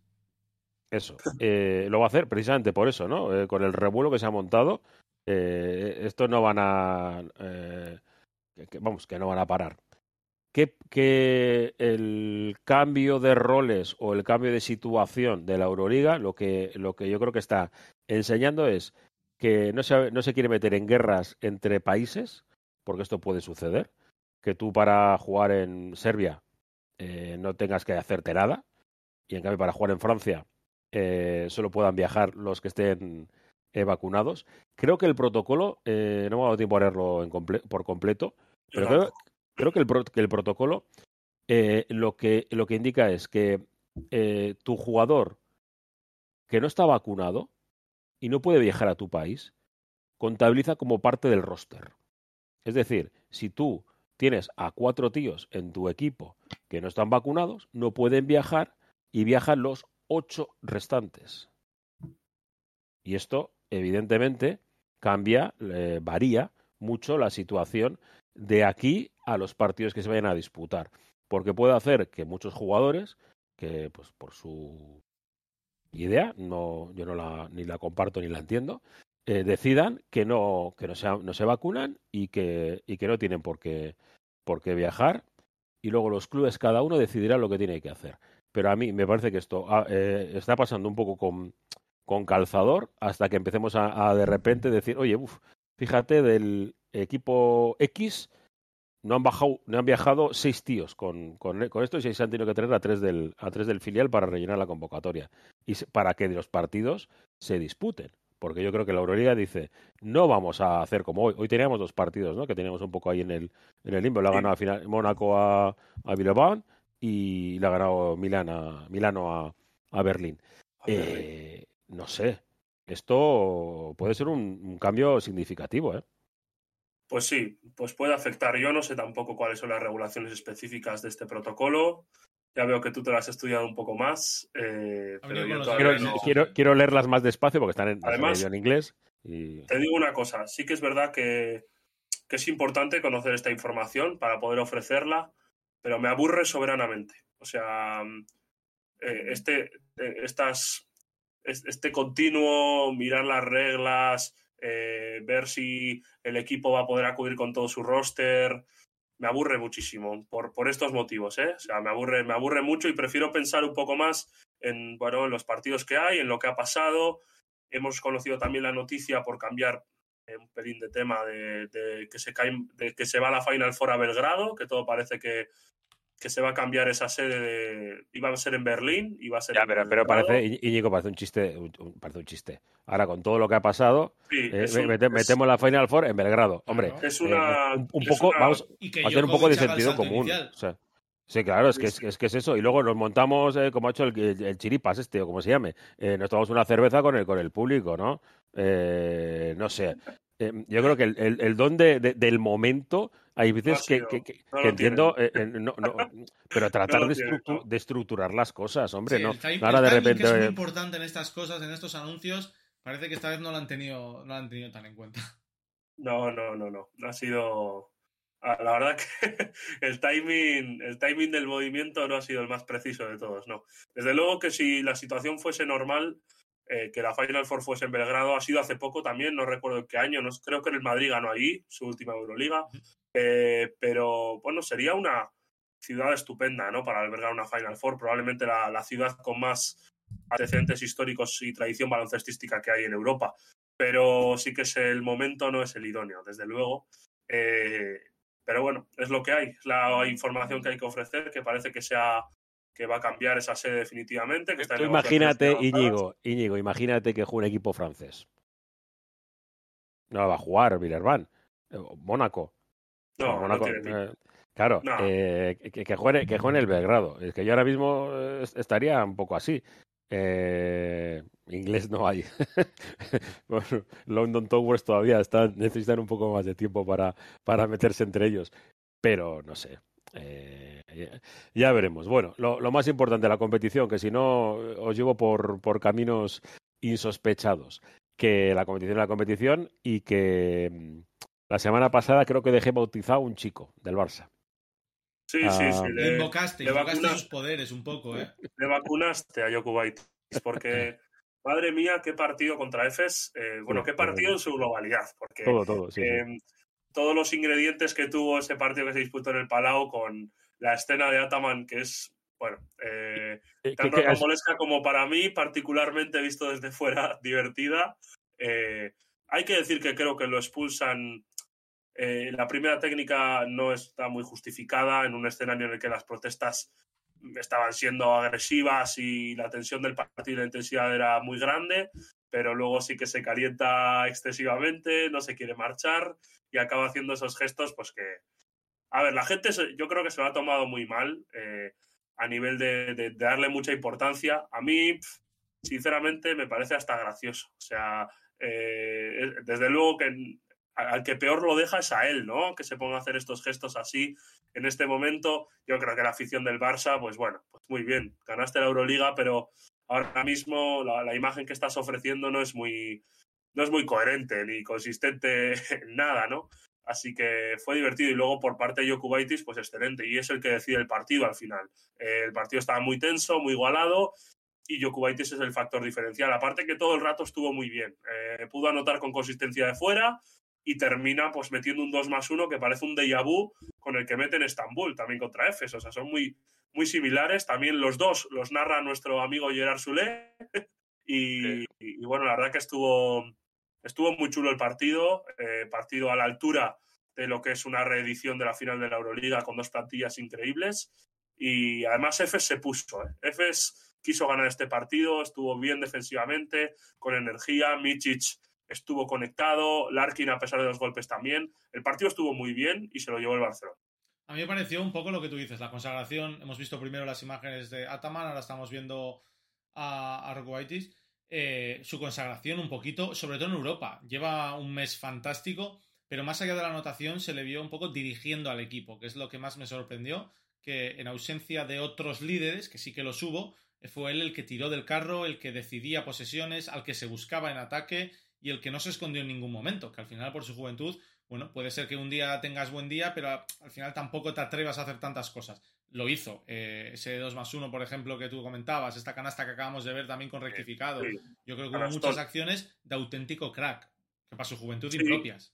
Eso. Eh, lo va a hacer precisamente por eso, ¿no? Eh, con el revuelo que se ha montado, eh, esto no van a. Que, vamos, que no van a parar. Que, que, el cambio de roles o el cambio de situación de la Euroliga, lo que, lo que yo creo que está enseñando es que no se, no se quiere meter en guerras entre países, porque esto puede suceder. Que tú para jugar en Serbia eh, no tengas que hacerte nada, y en cambio para jugar en Francia eh, solo puedan viajar los que estén eh, vacunados. Creo que el protocolo, eh, no me ha dado tiempo a leerlo en comple por completo, pero creo, creo que, el protocolo eh, lo, que, lo que indica es que eh, tu jugador que no está vacunado y no puede viajar a tu país, contabiliza como parte del roster. Es decir, si tú tienes a cuatro tíos en tu equipo que no están vacunados, no pueden viajar y viajan los ocho restantes. Y esto, evidentemente, cambia, eh, varía mucho la situación de aquí a los partidos que se vayan a disputar. Porque puede hacer que muchos jugadores, que pues por su idea, no, yo no la, ni la comparto ni la entiendo, eh, decidan que no, que no, se, no se vacunan y que, y que no tienen por qué, por qué viajar. Y luego los clubes, cada uno decidirá lo que tiene que hacer pero a mí me parece que esto ah, eh, está pasando un poco con, con calzador hasta que empecemos a, a de repente decir, oye, uf, fíjate, del equipo X no han, bajado, no han viajado seis tíos con, con, con esto y se han tenido que traer a tres, del, a tres del filial para rellenar la convocatoria y para que los partidos se disputen. Porque yo creo que la Euroliga dice, no vamos a hacer como hoy. Hoy teníamos dos partidos, ¿no? Que teníamos un poco ahí en el, en el limbo. Le ha ganado a final, Mónaco a, a Bilbao y le ha ganado Milán a, Milano a, a Berlín. Eh, no sé, esto puede ser un, un, cambio significativo, ¿eh? Pues sí, pues puede afectar. Yo no sé tampoco cuáles son las regulaciones específicas de este protocolo. Ya veo que tú te lo has estudiado un poco más. Eh, pero yo quiero, no... quiero, quiero, leerlas más despacio porque están en, Además, en inglés. Y... Te digo una cosa, sí que es verdad que, que, es importante conocer esta información para poder ofrecerla, pero me aburre soberanamente. O sea, eh, este, eh, estas, este continuo mirar las reglas, eh, ver si el equipo va a poder acudir con todo su roster, me aburre muchísimo por, por estos motivos, ¿eh? O sea, me aburre, me aburre mucho y prefiero pensar un poco más en, bueno, en los partidos que hay, en lo que ha pasado. Hemos conocido también la noticia por cambiar eh, un pelín de tema de, que se cae, de que se va la Final Four a Belgrado, que todo parece que, que se va a cambiar esa sede de, iba a ser en Berlín, iba a ser ya, pero, pero, parece, Íñigo, parece un chiste, un, parece un chiste. Ahora, con todo lo que ha pasado, sí, eh, un, mete, es, metemos la Final Four en Belgrado. Hombre, es una, eh, un, un, poco, una, vamos a hacer un poco de sentido común. Inicial. O sea, sí, claro, es que es, es que es eso. Y luego nos montamos, eh, como ha hecho el, el, el, chiripas este, o como se llame, eh, nos tomamos una cerveza con el, con el público, ¿no? Eh, no sé. yo creo que el, el, el don de, de, del momento hay veces no que, que, que, no que entiendo, eh, eh, no, no, pero tratar de, estructu- no. de estructurar las cosas, hombre, Sí, no. time- ahora de repente. que es muy importante en estas cosas, en estos anuncios, parece que esta vez no lo han tenido, no lo han tenido tan en cuenta. No, no, no, no. No ha sido. ah, La verdad que el timing, el timing del movimiento no ha sido el más preciso de todos, no. Desde luego que si la situación fuese normal, eh, que la Final Four fuese en Belgrado, ha sido hace poco también, no recuerdo en qué año, no, creo que en el Madrid ganó allí, su última Euroliga, eh, pero bueno, sería una ciudad estupenda, ¿no? Para albergar una Final Four, probablemente la, la ciudad con más antecedentes históricos y tradición baloncestística que hay en Europa pero sí que es el momento, no es el idóneo, desde luego. Eh, pero bueno, es lo que hay, es la información que hay que ofrecer, que parece que sea que va a cambiar esa sede definitivamente. Que está en Tú negociaciones imagínate. Íñigo, Íñigo, imagínate que juega un equipo francés. No va a jugar Villerban, eh, Mónaco. No, no Mónaco, eh, claro, No. eh, que, que juegue, que juegue en el Belgrado. Es que yo ahora mismo estaría un poco así. Eh, inglés no hay. bueno, London Towers todavía están, necesitan un poco más de tiempo para, para meterse entre ellos. Pero no sé. Eh, ya, ya, veremos. Bueno, lo, lo, más importante, la competición, que si no os llevo por, por caminos insospechados. Que la competición es la competición y que mm, la semana pasada creo que dejé bautizado un chico del Barça. Sí, sí, sí. Ah, Le invocaste, le invocaste sus poderes un poco, ¿eh? le vacunaste a Jokubaitis, porque madre mía, qué partido contra Efes. Eh, bueno, Sí, qué partido en su globalidad, porque Todo, todo, sí. sí. Todos los ingredientes que tuvo ese partido que se disputó en el Palau con la escena de Ataman, que es, bueno, eh, tan rocambolesca como para mí, particularmente visto desde fuera, divertida. Eh, hay que decir que creo que lo expulsan. eh, la primera técnica no está muy justificada en un escenario en el que las protestas estaban siendo agresivas y la tensión del partido y la intensidad era muy grande, pero luego sí que se calienta excesivamente, no se quiere marchar y acaba haciendo esos gestos, pues que, a ver, la gente yo creo que se lo ha tomado muy mal eh, a nivel de, darle mucha importancia. A mí, sinceramente, me parece hasta gracioso. O sea, eh, es- desde luego que al que peor lo deja es a él, ¿no? Que se ponga a hacer estos gestos así en este momento. Yo creo que la afición del Barça, pues bueno, pues muy bien, ganaste la Euroliga, pero ahora mismo la imagen que estás ofreciendo no es muy no es muy coherente ni consistente en nada, ¿no? Así que fue divertido. Y luego por parte de Jokubaitis, pues excelente. Y es el que decide el partido al final. Eh, el partido estaba muy tenso, muy igualado. Y Jokubaitis es el factor diferencial. Aparte que todo el rato estuvo muy bien. Eh, pudo anotar con consistencia de fuera y termina pues metiendo un 2 más 1 que parece un déjà vu con el que mete en Estambul, también contra Efes. O sea, son muy, muy similares. También los dos los narra nuestro amigo Gerard y, y, y, bueno, la verdad que estuvo, estuvo muy chulo el partido. Eh, partido a la altura de lo que es una reedición de la final de la Euroliga con dos plantillas increíbles. Y además Efes se puso. ¿eh? Efes quiso ganar este partido, estuvo bien defensivamente, con energía. Michic estuvo conectado, Larkin a pesar de los golpes también. El partido estuvo muy bien y se lo llevó el Barcelona. A mí me pareció un poco lo que tú dices, la consagración. Hemos visto primero las imágenes de Ataman, ahora estamos viendo a Arguaitis. Eh, su consagración un poquito, sobre todo en Europa. Lleva un mes fantástico, pero más allá de la anotación se le vio un poco dirigiendo al equipo, que es lo que más me sorprendió. que en ausencia de otros líderes, que sí que los hubo, fue él el que tiró del carro, el que decidía posesiones, al que se buscaba en ataque y el que no se escondió en ningún momento, que al final por su juventud, bueno, puede ser que un día tengas buen día, pero al final tampoco te atrevas a hacer tantas cosas. Lo hizo. Eh, ese 2 más 1, por ejemplo, que tú comentabas, esta canasta que acabamos de ver también con rectificado. Yo creo que hubo muchas acciones de auténtico crack, que para su juventud impropias.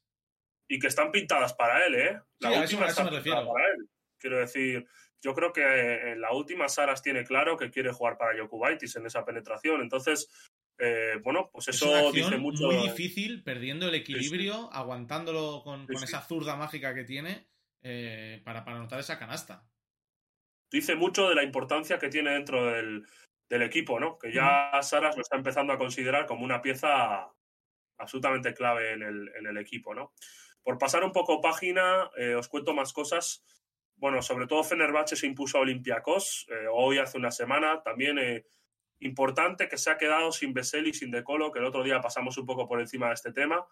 Y que están pintadas para él, ¿eh? La última eso, me refiero. Para él. Quiero decir, yo creo que en la última Saras tiene claro que quiere jugar para Jokubaitis en esa penetración. Entonces, eh, bueno, pues eso dice mucho. Muy difícil, perdiendo el equilibrio, aguantándolo con, esa zurda mágica que tiene eh, para, para anotar esa canasta. Dice mucho de la importancia que tiene dentro del, equipo, ¿no? Que ya Saras lo está empezando a considerar como una pieza absolutamente clave en el, en el equipo, ¿no? Por pasar un poco página, eh, os cuento más cosas bueno, sobre todo Fenerbahce se impuso a Olympiacos hoy hace una semana. También eh, importante que se ha quedado sin Besel y sin Decolo, que el otro día pasamos un poco por encima de este tema.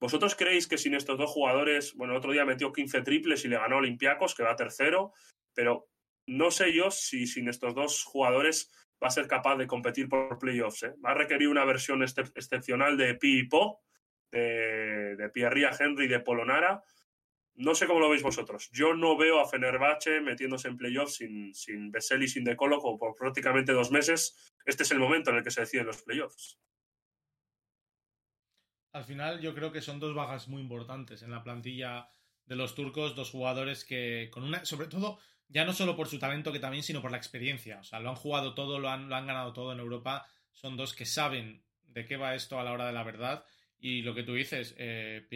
¿Vosotros creéis que sin estos dos jugadores, bueno, el otro día metió 15 triples y le ganó Olympiacos, que va tercero, pero no sé yo si sin estos dos jugadores va a ser capaz de competir por playoffs. ¿eh? Va a requerir una versión excepcional de Pi y Po, de, de Pierria Henry y de Polonara no sé cómo lo veis vosotros. Yo no veo a Fenerbahce metiéndose en playoffs sin, sin y sin De Colo por prácticamente dos meses. Este es el momento en el que se deciden los playoffs. Al final yo creo que son dos bajas muy importantes en la plantilla de los turcos, dos jugadores que con una, sobre todo, ya no solo por su talento que también, sino por la experiencia. O sea, lo han jugado todo, lo han, lo han ganado todo en Europa. Son dos que saben de qué va esto a la hora de la verdad. Y lo que tú dices, eh,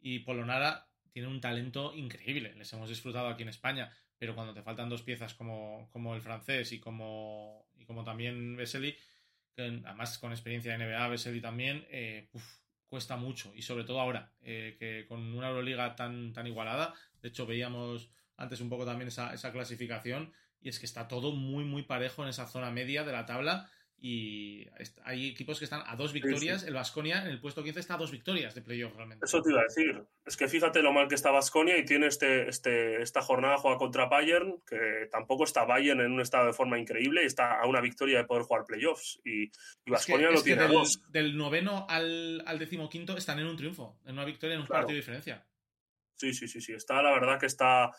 y Polonara tienen un talento increíble. Les hemos disfrutado aquí en España, pero cuando te faltan dos piezas como, como el francés y como, y como también Vesely, además con experiencia de NBA, Vesely también, eh, cuesta mucho. Y sobre todo ahora, eh, que con una Euroliga tan, tan igualada, de hecho veíamos antes un poco también esa, esa clasificación, y es que está todo muy, muy parejo en esa zona media de la tabla y hay equipos que están a dos victorias. El Vasconia en el puesto 15 está a dos victorias de playoff realmente. Eso te iba a decir. Es que fíjate lo mal que está Vasconia y tiene este, este, esta jornada juega contra Bayern, que tampoco está Bayern en un estado de forma increíble y está a una victoria de poder jugar playoffs. Y, Vasconia lo tiene del, del, noveno al, al decimoquinto están en un triunfo, en una victoria en un partido de diferencia. Sí, sí, sí, sí. Está, la verdad que está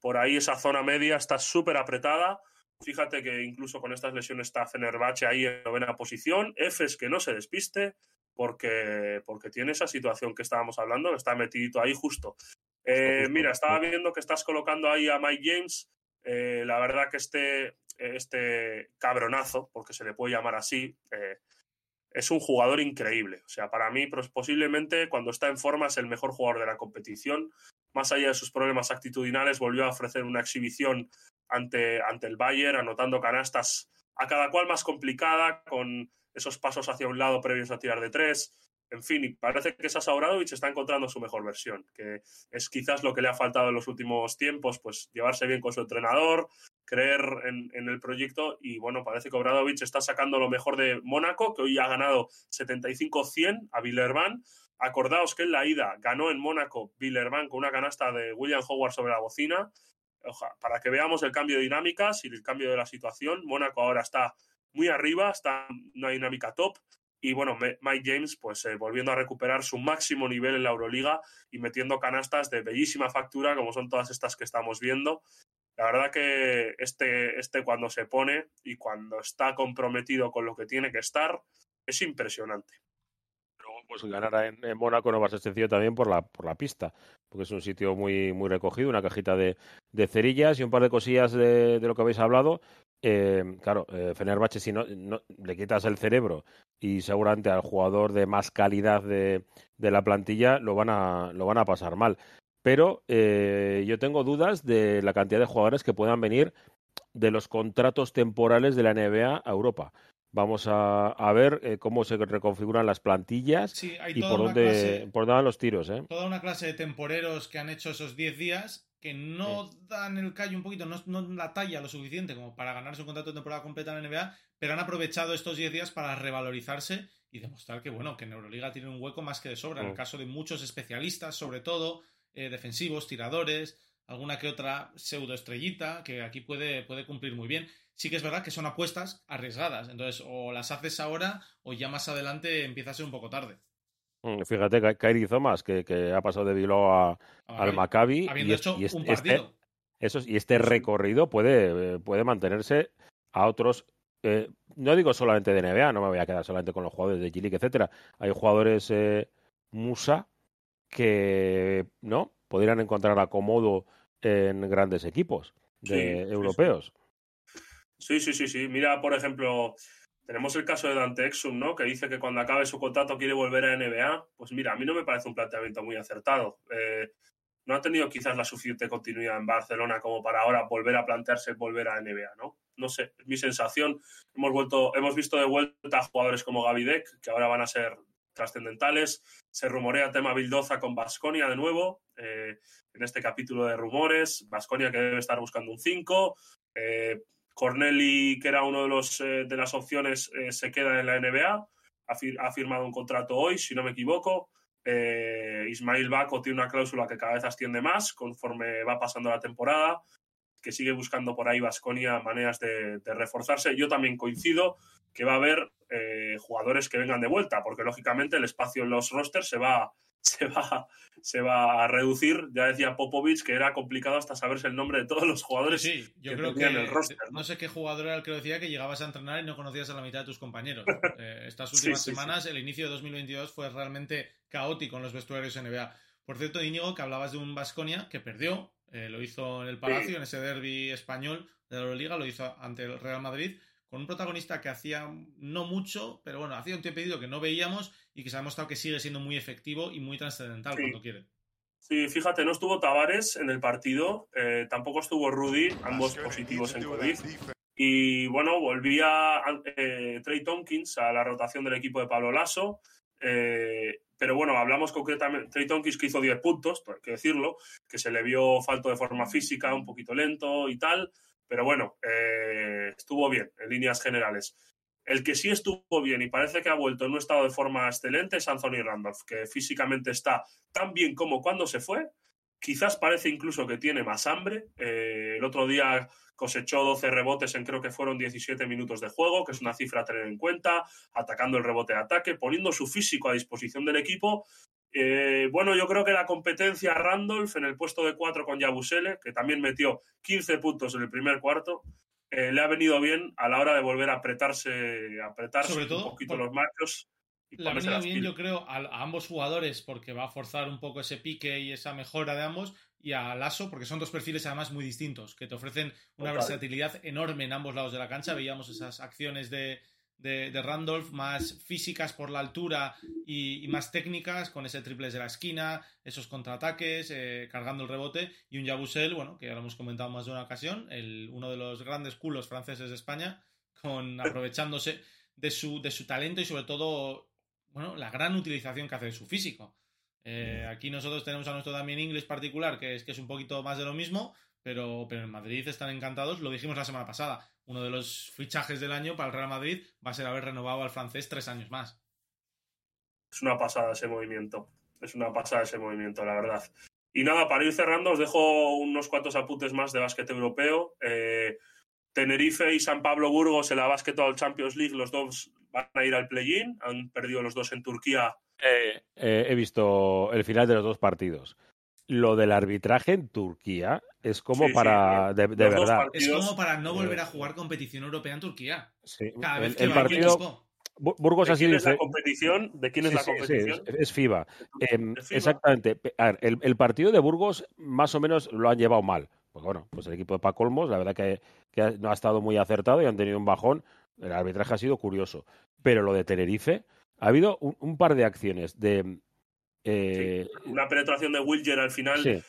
por ahí esa zona media, está súper apretada Fíjate que incluso con estas lesiones está Fenerbahce ahí en novena posición. Efes que no se despiste porque, porque tiene esa situación que estábamos hablando, que está metidito ahí justo. Eh, mira, estaba viendo que estás colocando ahí a Mike James. Eh, la verdad que este, este cabronazo, porque se le puede llamar así, eh, es un jugador increíble. O sea, para mí, pues, posiblemente cuando está en forma es el mejor jugador de la competición. Más allá de sus problemas actitudinales, volvió a ofrecer una exhibición ante, ante el Bayern, anotando canastas a cada cual más complicada, con esos pasos hacia un lado previos a tirar de tres. En fin, y parece que Sasa Obradovic está encontrando su mejor versión, que es quizás lo que le ha faltado en los últimos tiempos, pues llevarse bien con su entrenador, creer en, el proyecto y bueno, parece que Obradovic está sacando lo mejor de Mónaco, que hoy ha ganado 75-100 a Villerban. Acordaos que en la ida ganó en Mónaco Villerban con una canasta de William Howard sobre la bocina para que veamos el cambio de dinámicas y el cambio de la situación. Mónaco ahora está muy arriba, está una dinámica top. Y bueno, Mike James, pues eh, volviendo a recuperar su máximo nivel en la Euroliga y metiendo canastas de bellísima factura, como son todas estas que estamos viendo. La verdad que este, este cuando se pone y cuando está comprometido con lo que tiene que estar, es impresionante pues ganar en, Mónaco no va a ser sencillo también por la, por la pista, porque es un sitio muy, muy recogido, una cajita de, de cerillas y un par de cosillas de, de lo que habéis hablado. Eh, claro, eh, Fenerbahce, si no, le quitas el cerebro y seguramente al jugador de más calidad de, de la plantilla lo van a, lo van a pasar mal. Pero eh, yo tengo dudas de la cantidad de jugadores que puedan venir de los contratos temporales de la NBA a Europa. Vamos a, ver eh, cómo se reconfiguran las plantillas y por dónde, por dónde dan los tiros. ¿eh? Toda una clase de temporeros que han hecho esos 10 días que no dan el callo un poquito, no, no, la talla lo suficiente como para ganarse un contrato de temporada completa en la NBA, pero han aprovechado estos 10 días para revalorizarse y demostrar que, bueno, que en Euroliga tiene un hueco más que de sobra. En el mm. caso de muchos especialistas, sobre todo, eh, defensivos, tiradores, alguna que otra pseudoestrellita que aquí puede, puede cumplir muy bien. Sí que es verdad que son apuestas arriesgadas, entonces o las haces ahora o ya más adelante empieza a ser un poco tarde. Mm, fíjate, Kairi Thomas, que, que, ha pasado de Bilbao a, al Maccabi. Habiendo y, hecho y este, un partido. Eso, y este recorrido puede, puede mantenerse a otros. Eh, no digo solamente de NBA, no me voy a quedar solamente con los jugadores de G-League, etcétera. Hay jugadores eh, Musa que no podrían encontrar acomodo en grandes equipos de Sí, europeos. Sí, sí, sí, sí. Mira, por ejemplo, tenemos el caso de Dante Exum, ¿no? Que dice que cuando acabe su contrato quiere volver a NBA. Pues mira, a mí no me parece un planteamiento muy acertado. Eh, no ha tenido quizás la suficiente continuidad en Barcelona como para ahora volver a plantearse volver a NBA, ¿no? No sé, es mi sensación. Hemos vuelto, hemos visto de vuelta a jugadores como Gaby Deck, que ahora van a ser trascendentales. Se rumorea tema Bildoza con Basconia de nuevo, eh, en este capítulo de rumores. Basconia que debe estar buscando un 5. Eh, Corneli, que era uno de, los, eh, de las opciones, eh, se queda en la NBA. Ha, fir ha, firmado un contrato hoy, si no me equivoco. Eh, Ismail Baco tiene una cláusula que cada vez asciende más conforme va pasando la temporada, que sigue buscando por ahí Vasconia maneras de, reforzarse. Yo también coincido que va a haber eh, jugadores que vengan de vuelta, porque lógicamente el espacio en los rosters se va, se va, se va a reducir. Ya decía Popovich que era complicado hasta saberse el nombre de todos los jugadores. Sí, yo que creo que el roster, ¿no? ¿no? sé qué jugador era el que lo decía que llegabas a entrenar y no conocías a la mitad de tus compañeros. eh, estas últimas sí, sí, semanas, sí. el inicio de 2022 fue realmente caótico en los vestuarios NBA. Por cierto, Íñigo, que hablabas de un Vasconia que perdió, eh, lo hizo en el Palacio, en ese derby español de la Euroliga, lo hizo ante el Real Madrid con un protagonista que hacía no mucho, pero bueno, hacía un tiempo pedido que no veíamos y que se ha demostrado que sigue siendo muy efectivo y muy trascendental sí. cuando quiere. Sí, fíjate, no estuvo Tavares en el partido, eh, tampoco estuvo Rudy, ambos positivos en COVID. Y bueno, volvía eh, Trey Tompkins a la rotación del equipo de Pablo Lasso. Eh, pero bueno, hablamos concretamente, Trey Tompkins que hizo 10 puntos, hay que decirlo, que se le vio falto de forma física, un poquito lento y tal, pero bueno, eh, estuvo bien en líneas generales. El que sí estuvo bien y parece que ha vuelto en un estado de forma excelente es Anthony Randolph, que físicamente está tan bien como cuando se fue. Quizás parece incluso que tiene más hambre. Eh, el otro día cosechó 12 rebotes en creo que fueron 17 minutos de juego, que es una cifra a tener en cuenta, atacando el rebote de ataque, poniendo su físico a disposición del equipo. Eh, bueno, yo creo que la competencia Randolph en el puesto de 4 con Yabusele, que también metió 15 puntos en el primer cuarto, eh, le ha venido bien a la hora de volver a apretarse, a apretarse Sobre todo, un poquito los machos. Le ha venido bien, yo creo, a, a, ambos jugadores porque va a forzar un poco ese pique y esa mejora de ambos y a Lasso porque son dos perfiles además muy distintos que te ofrecen una Total. versatilidad enorme en ambos lados de la cancha. Veíamos esas acciones de, de, de Randolph más físicas por la altura y, y, más técnicas con ese triples de la esquina, esos contraataques, eh, cargando el rebote y un Yabusel, bueno, que ya lo hemos comentado más de una ocasión, el, uno de los grandes culos franceses de España, con aprovechándose de su, de su talento y sobre todo bueno, la gran utilización que hace de su físico. Eh, aquí nosotros tenemos a nuestro Damien Ingles particular, que es, que es un poquito más de lo mismo, pero, pero en Madrid están encantados. Lo dijimos la semana pasada. Uno de los fichajes del año para el Real Madrid va a ser haber renovado al francés tres años más. Es una pasada ese movimiento. Es una pasada ese movimiento, la verdad. Y nada, para ir cerrando, os dejo unos cuantos apuntes más de básquet europeo. Eh, Tenerife y San Pablo Burgos en la Basketball Champions League, los dos van a ir al play-in, han perdido los dos en Turquía. Eh, eh, he visto el final de los dos partidos. Lo del arbitraje en Turquía es como sí, para. Sí, de, de verdad. Partidos, es como para no volver a jugar competición europea en Turquía. Sí. Cada vez el, que el partido. Burgos ¿De ha sido. quién es la competición? ¿De quién es sí, la competición? Sí, es FIBA. Eh, FIBA. Exactamente. A ver, el, el, partido de Burgos más o menos lo han llevado mal. Pues bueno, pues el equipo de Paco Olmos, la verdad que, que, no ha estado muy acertado y han tenido un bajón. El arbitraje ha sido curioso. Pero lo de Tenerife, ha habido un, un par de acciones de. Eh, sí, una penetración de Wilger al final.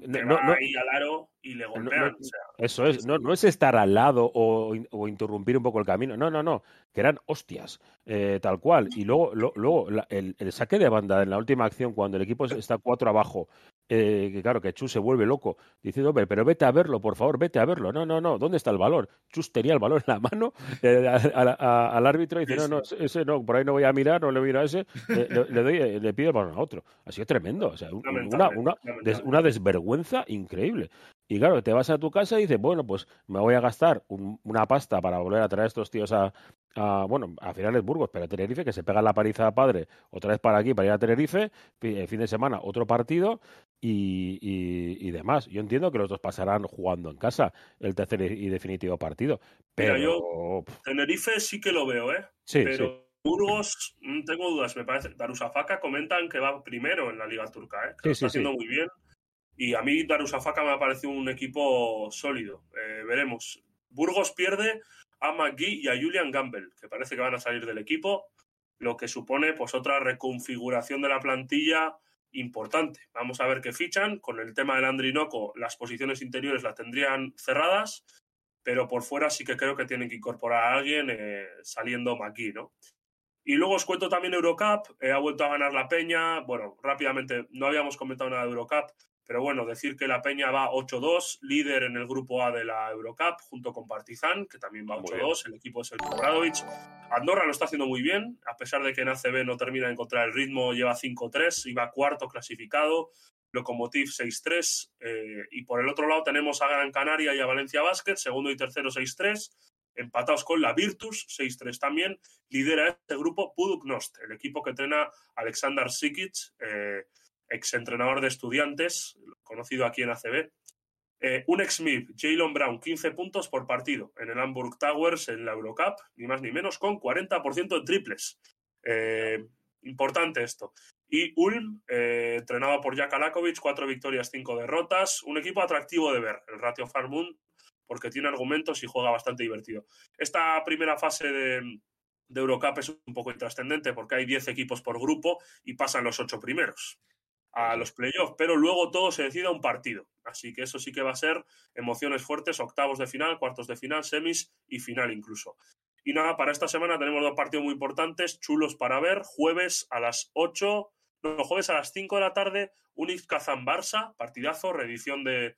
No, no, no, ahí al aro y le golpean. O sea, eso es, no, no es estar al lado o, o, interrumpir un poco el camino. No, no, no. Que eran hostias, eh, tal cual. Y luego, lo, luego la, el, el, saque de banda en la última acción, cuando el equipo está cuatro abajo, eh, que claro, que Chus se vuelve loco, diciendo, pero vete a verlo, por favor, vete a verlo. No, no, no, ¿dónde está el valor? Chus tenía el valor en la mano eh, al árbitro y dice, no, no, ese no, por ahí no voy a mirar, no le miro a ese, le, doy, le pido el balón a otro. Ha sido tremendo, o sea, una, una, una desvergüenza increíble. Y claro, te vas a tu casa y dices, bueno, pues me voy a gastar una pasta para volver a traer a estos tíos a, bueno, a finales Burgos, pero a Tenerife, que se pega la paliza a padre, otra vez para aquí, para ir a Tenerife, eh, fin de semana, otro partido y, y, demás. Yo entiendo que los dos pasarán jugando en casa el tercer y definitivo partido. Pero yo, Tenerife sí que lo veo, ¿eh? Sí, pero Burgos, mm, tengo dudas, me parece. Darusafaka comentan que va primero en la Liga Turca, ¿eh? Que lo está haciendo muy bien. Y a mí Darusafaka me ha parecido un equipo sólido. Eh, veremos. Burgos pierde a McGee y a Julian Gamble, que parece que van a salir del equipo, lo que supone pues otra reconfiguración de la plantilla importante. Vamos a ver qué fichan. Con el tema del Andrinoco, las posiciones interiores las tendrían cerradas, pero por fuera sí que creo que tienen que incorporar a alguien eh, saliendo McGee, ¿no? Y luego os cuento también Eurocup, eh, ha vuelto a ganar la Peña. Bueno, rápidamente, no habíamos comentado nada de Eurocup. Pero bueno, decir que la Peña va 8-2, líder en el grupo A de la Eurocup, junto con Partizan, que también va 8-2, el equipo es el Obradovic. Andorra lo está haciendo muy bien, a pesar de que en ACB no termina de encontrar el ritmo, lleva 5-3, iba cuarto clasificado, Locomotiv 6-3, eh, y por el otro lado tenemos a Gran Canaria y a Valencia Basket, segundo y tercero 6-3, empatados con la Virtus, 6-3 también, lidera este grupo Puduknost, el equipo que entrena Alexander Sikic, eh, exentrenador de estudiantes, conocido aquí en ACB. Eh, un ex MIP, Jalen Brown, 15 puntos por partido en el Hamburg Towers en la Eurocup, ni más ni menos, con 40% de triples. Eh, importante esto. Y Ulm, eh, entrenado por Jack Alakovic, cuatro victorias, cinco derrotas. Un equipo atractivo de ver, el Ratio Farmund, porque tiene argumentos y juega bastante divertido. Esta primera fase de, de Eurocup es un poco intrascendente porque hay 10 equipos por grupo y pasan los ocho primeros a los playoffs, pero luego todo se decide a un partido. Así que eso sí que va a ser emociones fuertes, octavos de final, cuartos de final, semis y final incluso. Y nada, para esta semana tenemos dos partidos muy importantes, chulos para ver. Jueves a las 8, no, jueves a las 5 de la tarde, Unix Kazan Barça, partidazo, reedición de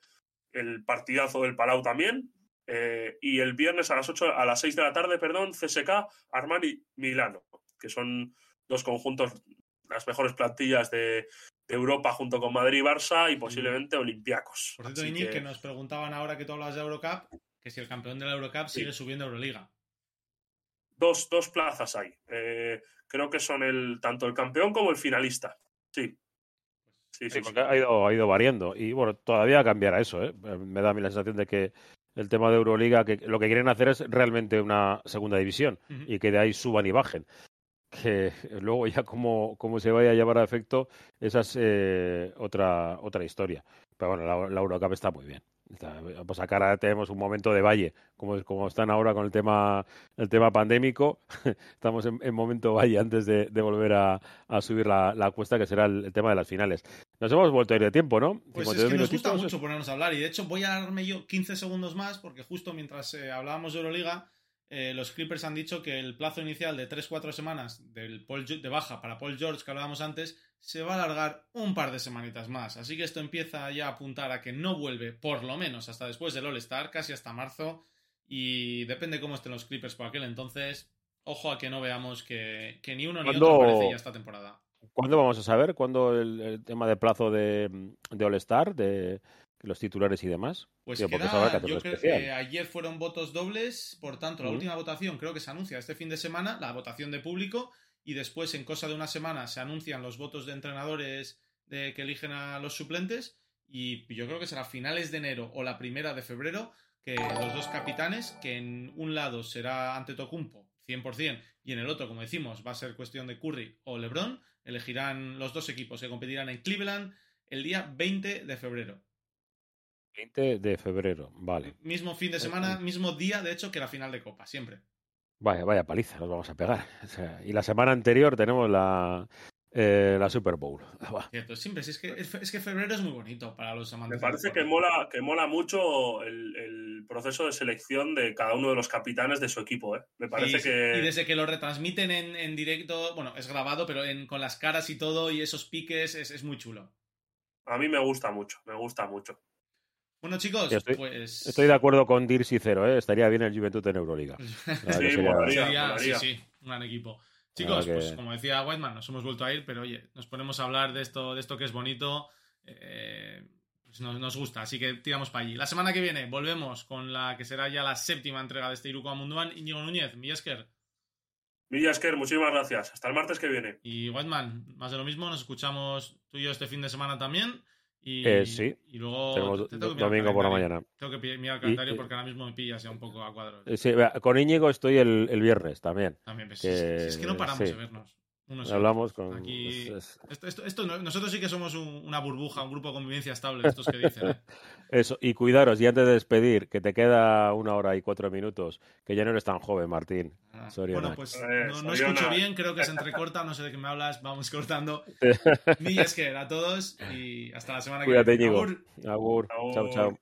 el partidazo del Palau también. Eh, y el viernes a las 8, a las 6 de la tarde, perdón, CSK, Armani Milano, que son dos conjuntos, las mejores plantillas de, Europa junto con Madrid y Barça y posiblemente Olympiacos. Por cierto, Iñic, que... nos preguntaban ahora que tú hablas de Eurocup, que si el campeón de la Eurocup sigue subiendo a Euroliga. Dos, dos plazas hay. Eh, creo que son el tanto el campeón como el finalista. Sí. Sí, sí, porque Ha, ido, ha ido variando. Y bueno, todavía cambiará eso. ¿eh? Me da a mí la sensación de que el tema de Euroliga, que lo que quieren hacer es realmente una segunda división y que de ahí suban y bajen que luego ya como, se vaya a llevar a efecto, esa es eh, otra, otra historia. Pero bueno, la, la, Eurocup está muy bien. pues acá ahora tenemos un momento de valle, como, como están ahora con el tema, el tema pandémico, estamos en, momento valle antes de, volver a, subir la, la, cuesta, que será el, tema de las finales. Nos hemos vuelto a ir de tiempo, ¿no? Pues es que nos gusta mucho ponernos a hablar y de hecho voy a darme yo 15 segundos más porque justo mientras eh, hablábamos de Euroliga eh, los Clippers han dicho que el plazo inicial de 3-4 semanas del de baja para Paul George que hablábamos antes se va a alargar un par de semanitas más. Así que esto empieza ya a apuntar a que no vuelve por lo menos hasta después del All-Star, casi hasta marzo. Y depende cómo estén los Clippers por aquel entonces. Ojo a que no veamos que, ni uno ni otro aparece ya esta temporada. ¿Cuándo vamos a saber? ¿Cuándo el, tema de plazo de, de All-Star? De, los titulares y demás. Pues yo creo que ayer fueron votos dobles, por tanto, la última votación creo que se anuncia este fin de semana, la votación de público, y después, en cosa de una semana, se anuncian los votos de entrenadores de que eligen a los suplentes, y yo creo que será finales de enero o la primera de febrero que los dos capitanes, que en un lado será ante Tocumpo, 100%, y en el otro, como decimos, va a ser cuestión de Curry o LeBron, elegirán los dos equipos que competirán en Cleveland el día 20 de febrero. 20 de febrero, vale. Mismo fin de semana, mismo día, de hecho, que la final de Copa, siempre. Vaya, vaya paliza, nos vamos a pegar. y la semana anterior tenemos la, eh, la Super Bowl. Cierto, siempre, es, que, es que febrero es muy bonito para los amantes. Me parece que mola, que mola mucho el, proceso de selección de cada uno de los capitanes de su equipo. ¿eh? Me parece que. Y desde que lo retransmiten en, directo, bueno, es grabado, pero con las caras y todo y esos piques es, es muy chulo. A mí me gusta mucho, me gusta mucho. Bueno, chicos, estoy, pues. Estoy de acuerdo con Dirsi Cero, ¿eh? Estaría bien el Juventud en Euroliga. sí, sería... sí, sí, un gran equipo. Chicos, pues como decía Whiteman, nos hemos vuelto a ir, pero oye, nos ponemos a hablar de esto, de esto que es bonito. Eh, pues nos, nos, gusta, así que tiramos para allí. La semana que viene volvemos con la que será ya la séptima entrega de este Iruko Amunduan. Íñigo Núñez, Millasker. Millasker, muchísimas gracias. Hasta el martes que viene. Y Whiteman, más de lo mismo, nos escuchamos tú y yo este fin de semana también. Y, eh, sí. y luego Tenemos domingo por la mañana. Tengo que mirar el calendario y, porque ahora mismo me pillas ya un poco a cuadro. Sí, con Íñigo estoy el, el viernes también. También, pues, que, es, que no paramos sí. de vernos. Unos Hablamos con. Aquí... Esto, esto, esto, nosotros sí que somos un, una burbuja, un grupo de convivencia estable, estos que dicen. ¿eh? Eso, y cuidaros, y antes de despedir, que te queda una hora y cuatro minutos, que ya no eres tan joven, Martín. Ah, bueno, pues eh, no, no escucho bien, creo que se entrecorta, no sé de qué me hablas, vamos cortando. Millasker a todos y hasta la semana Cuídate, que viene. Agur. Agur. Agur. Chao, chao.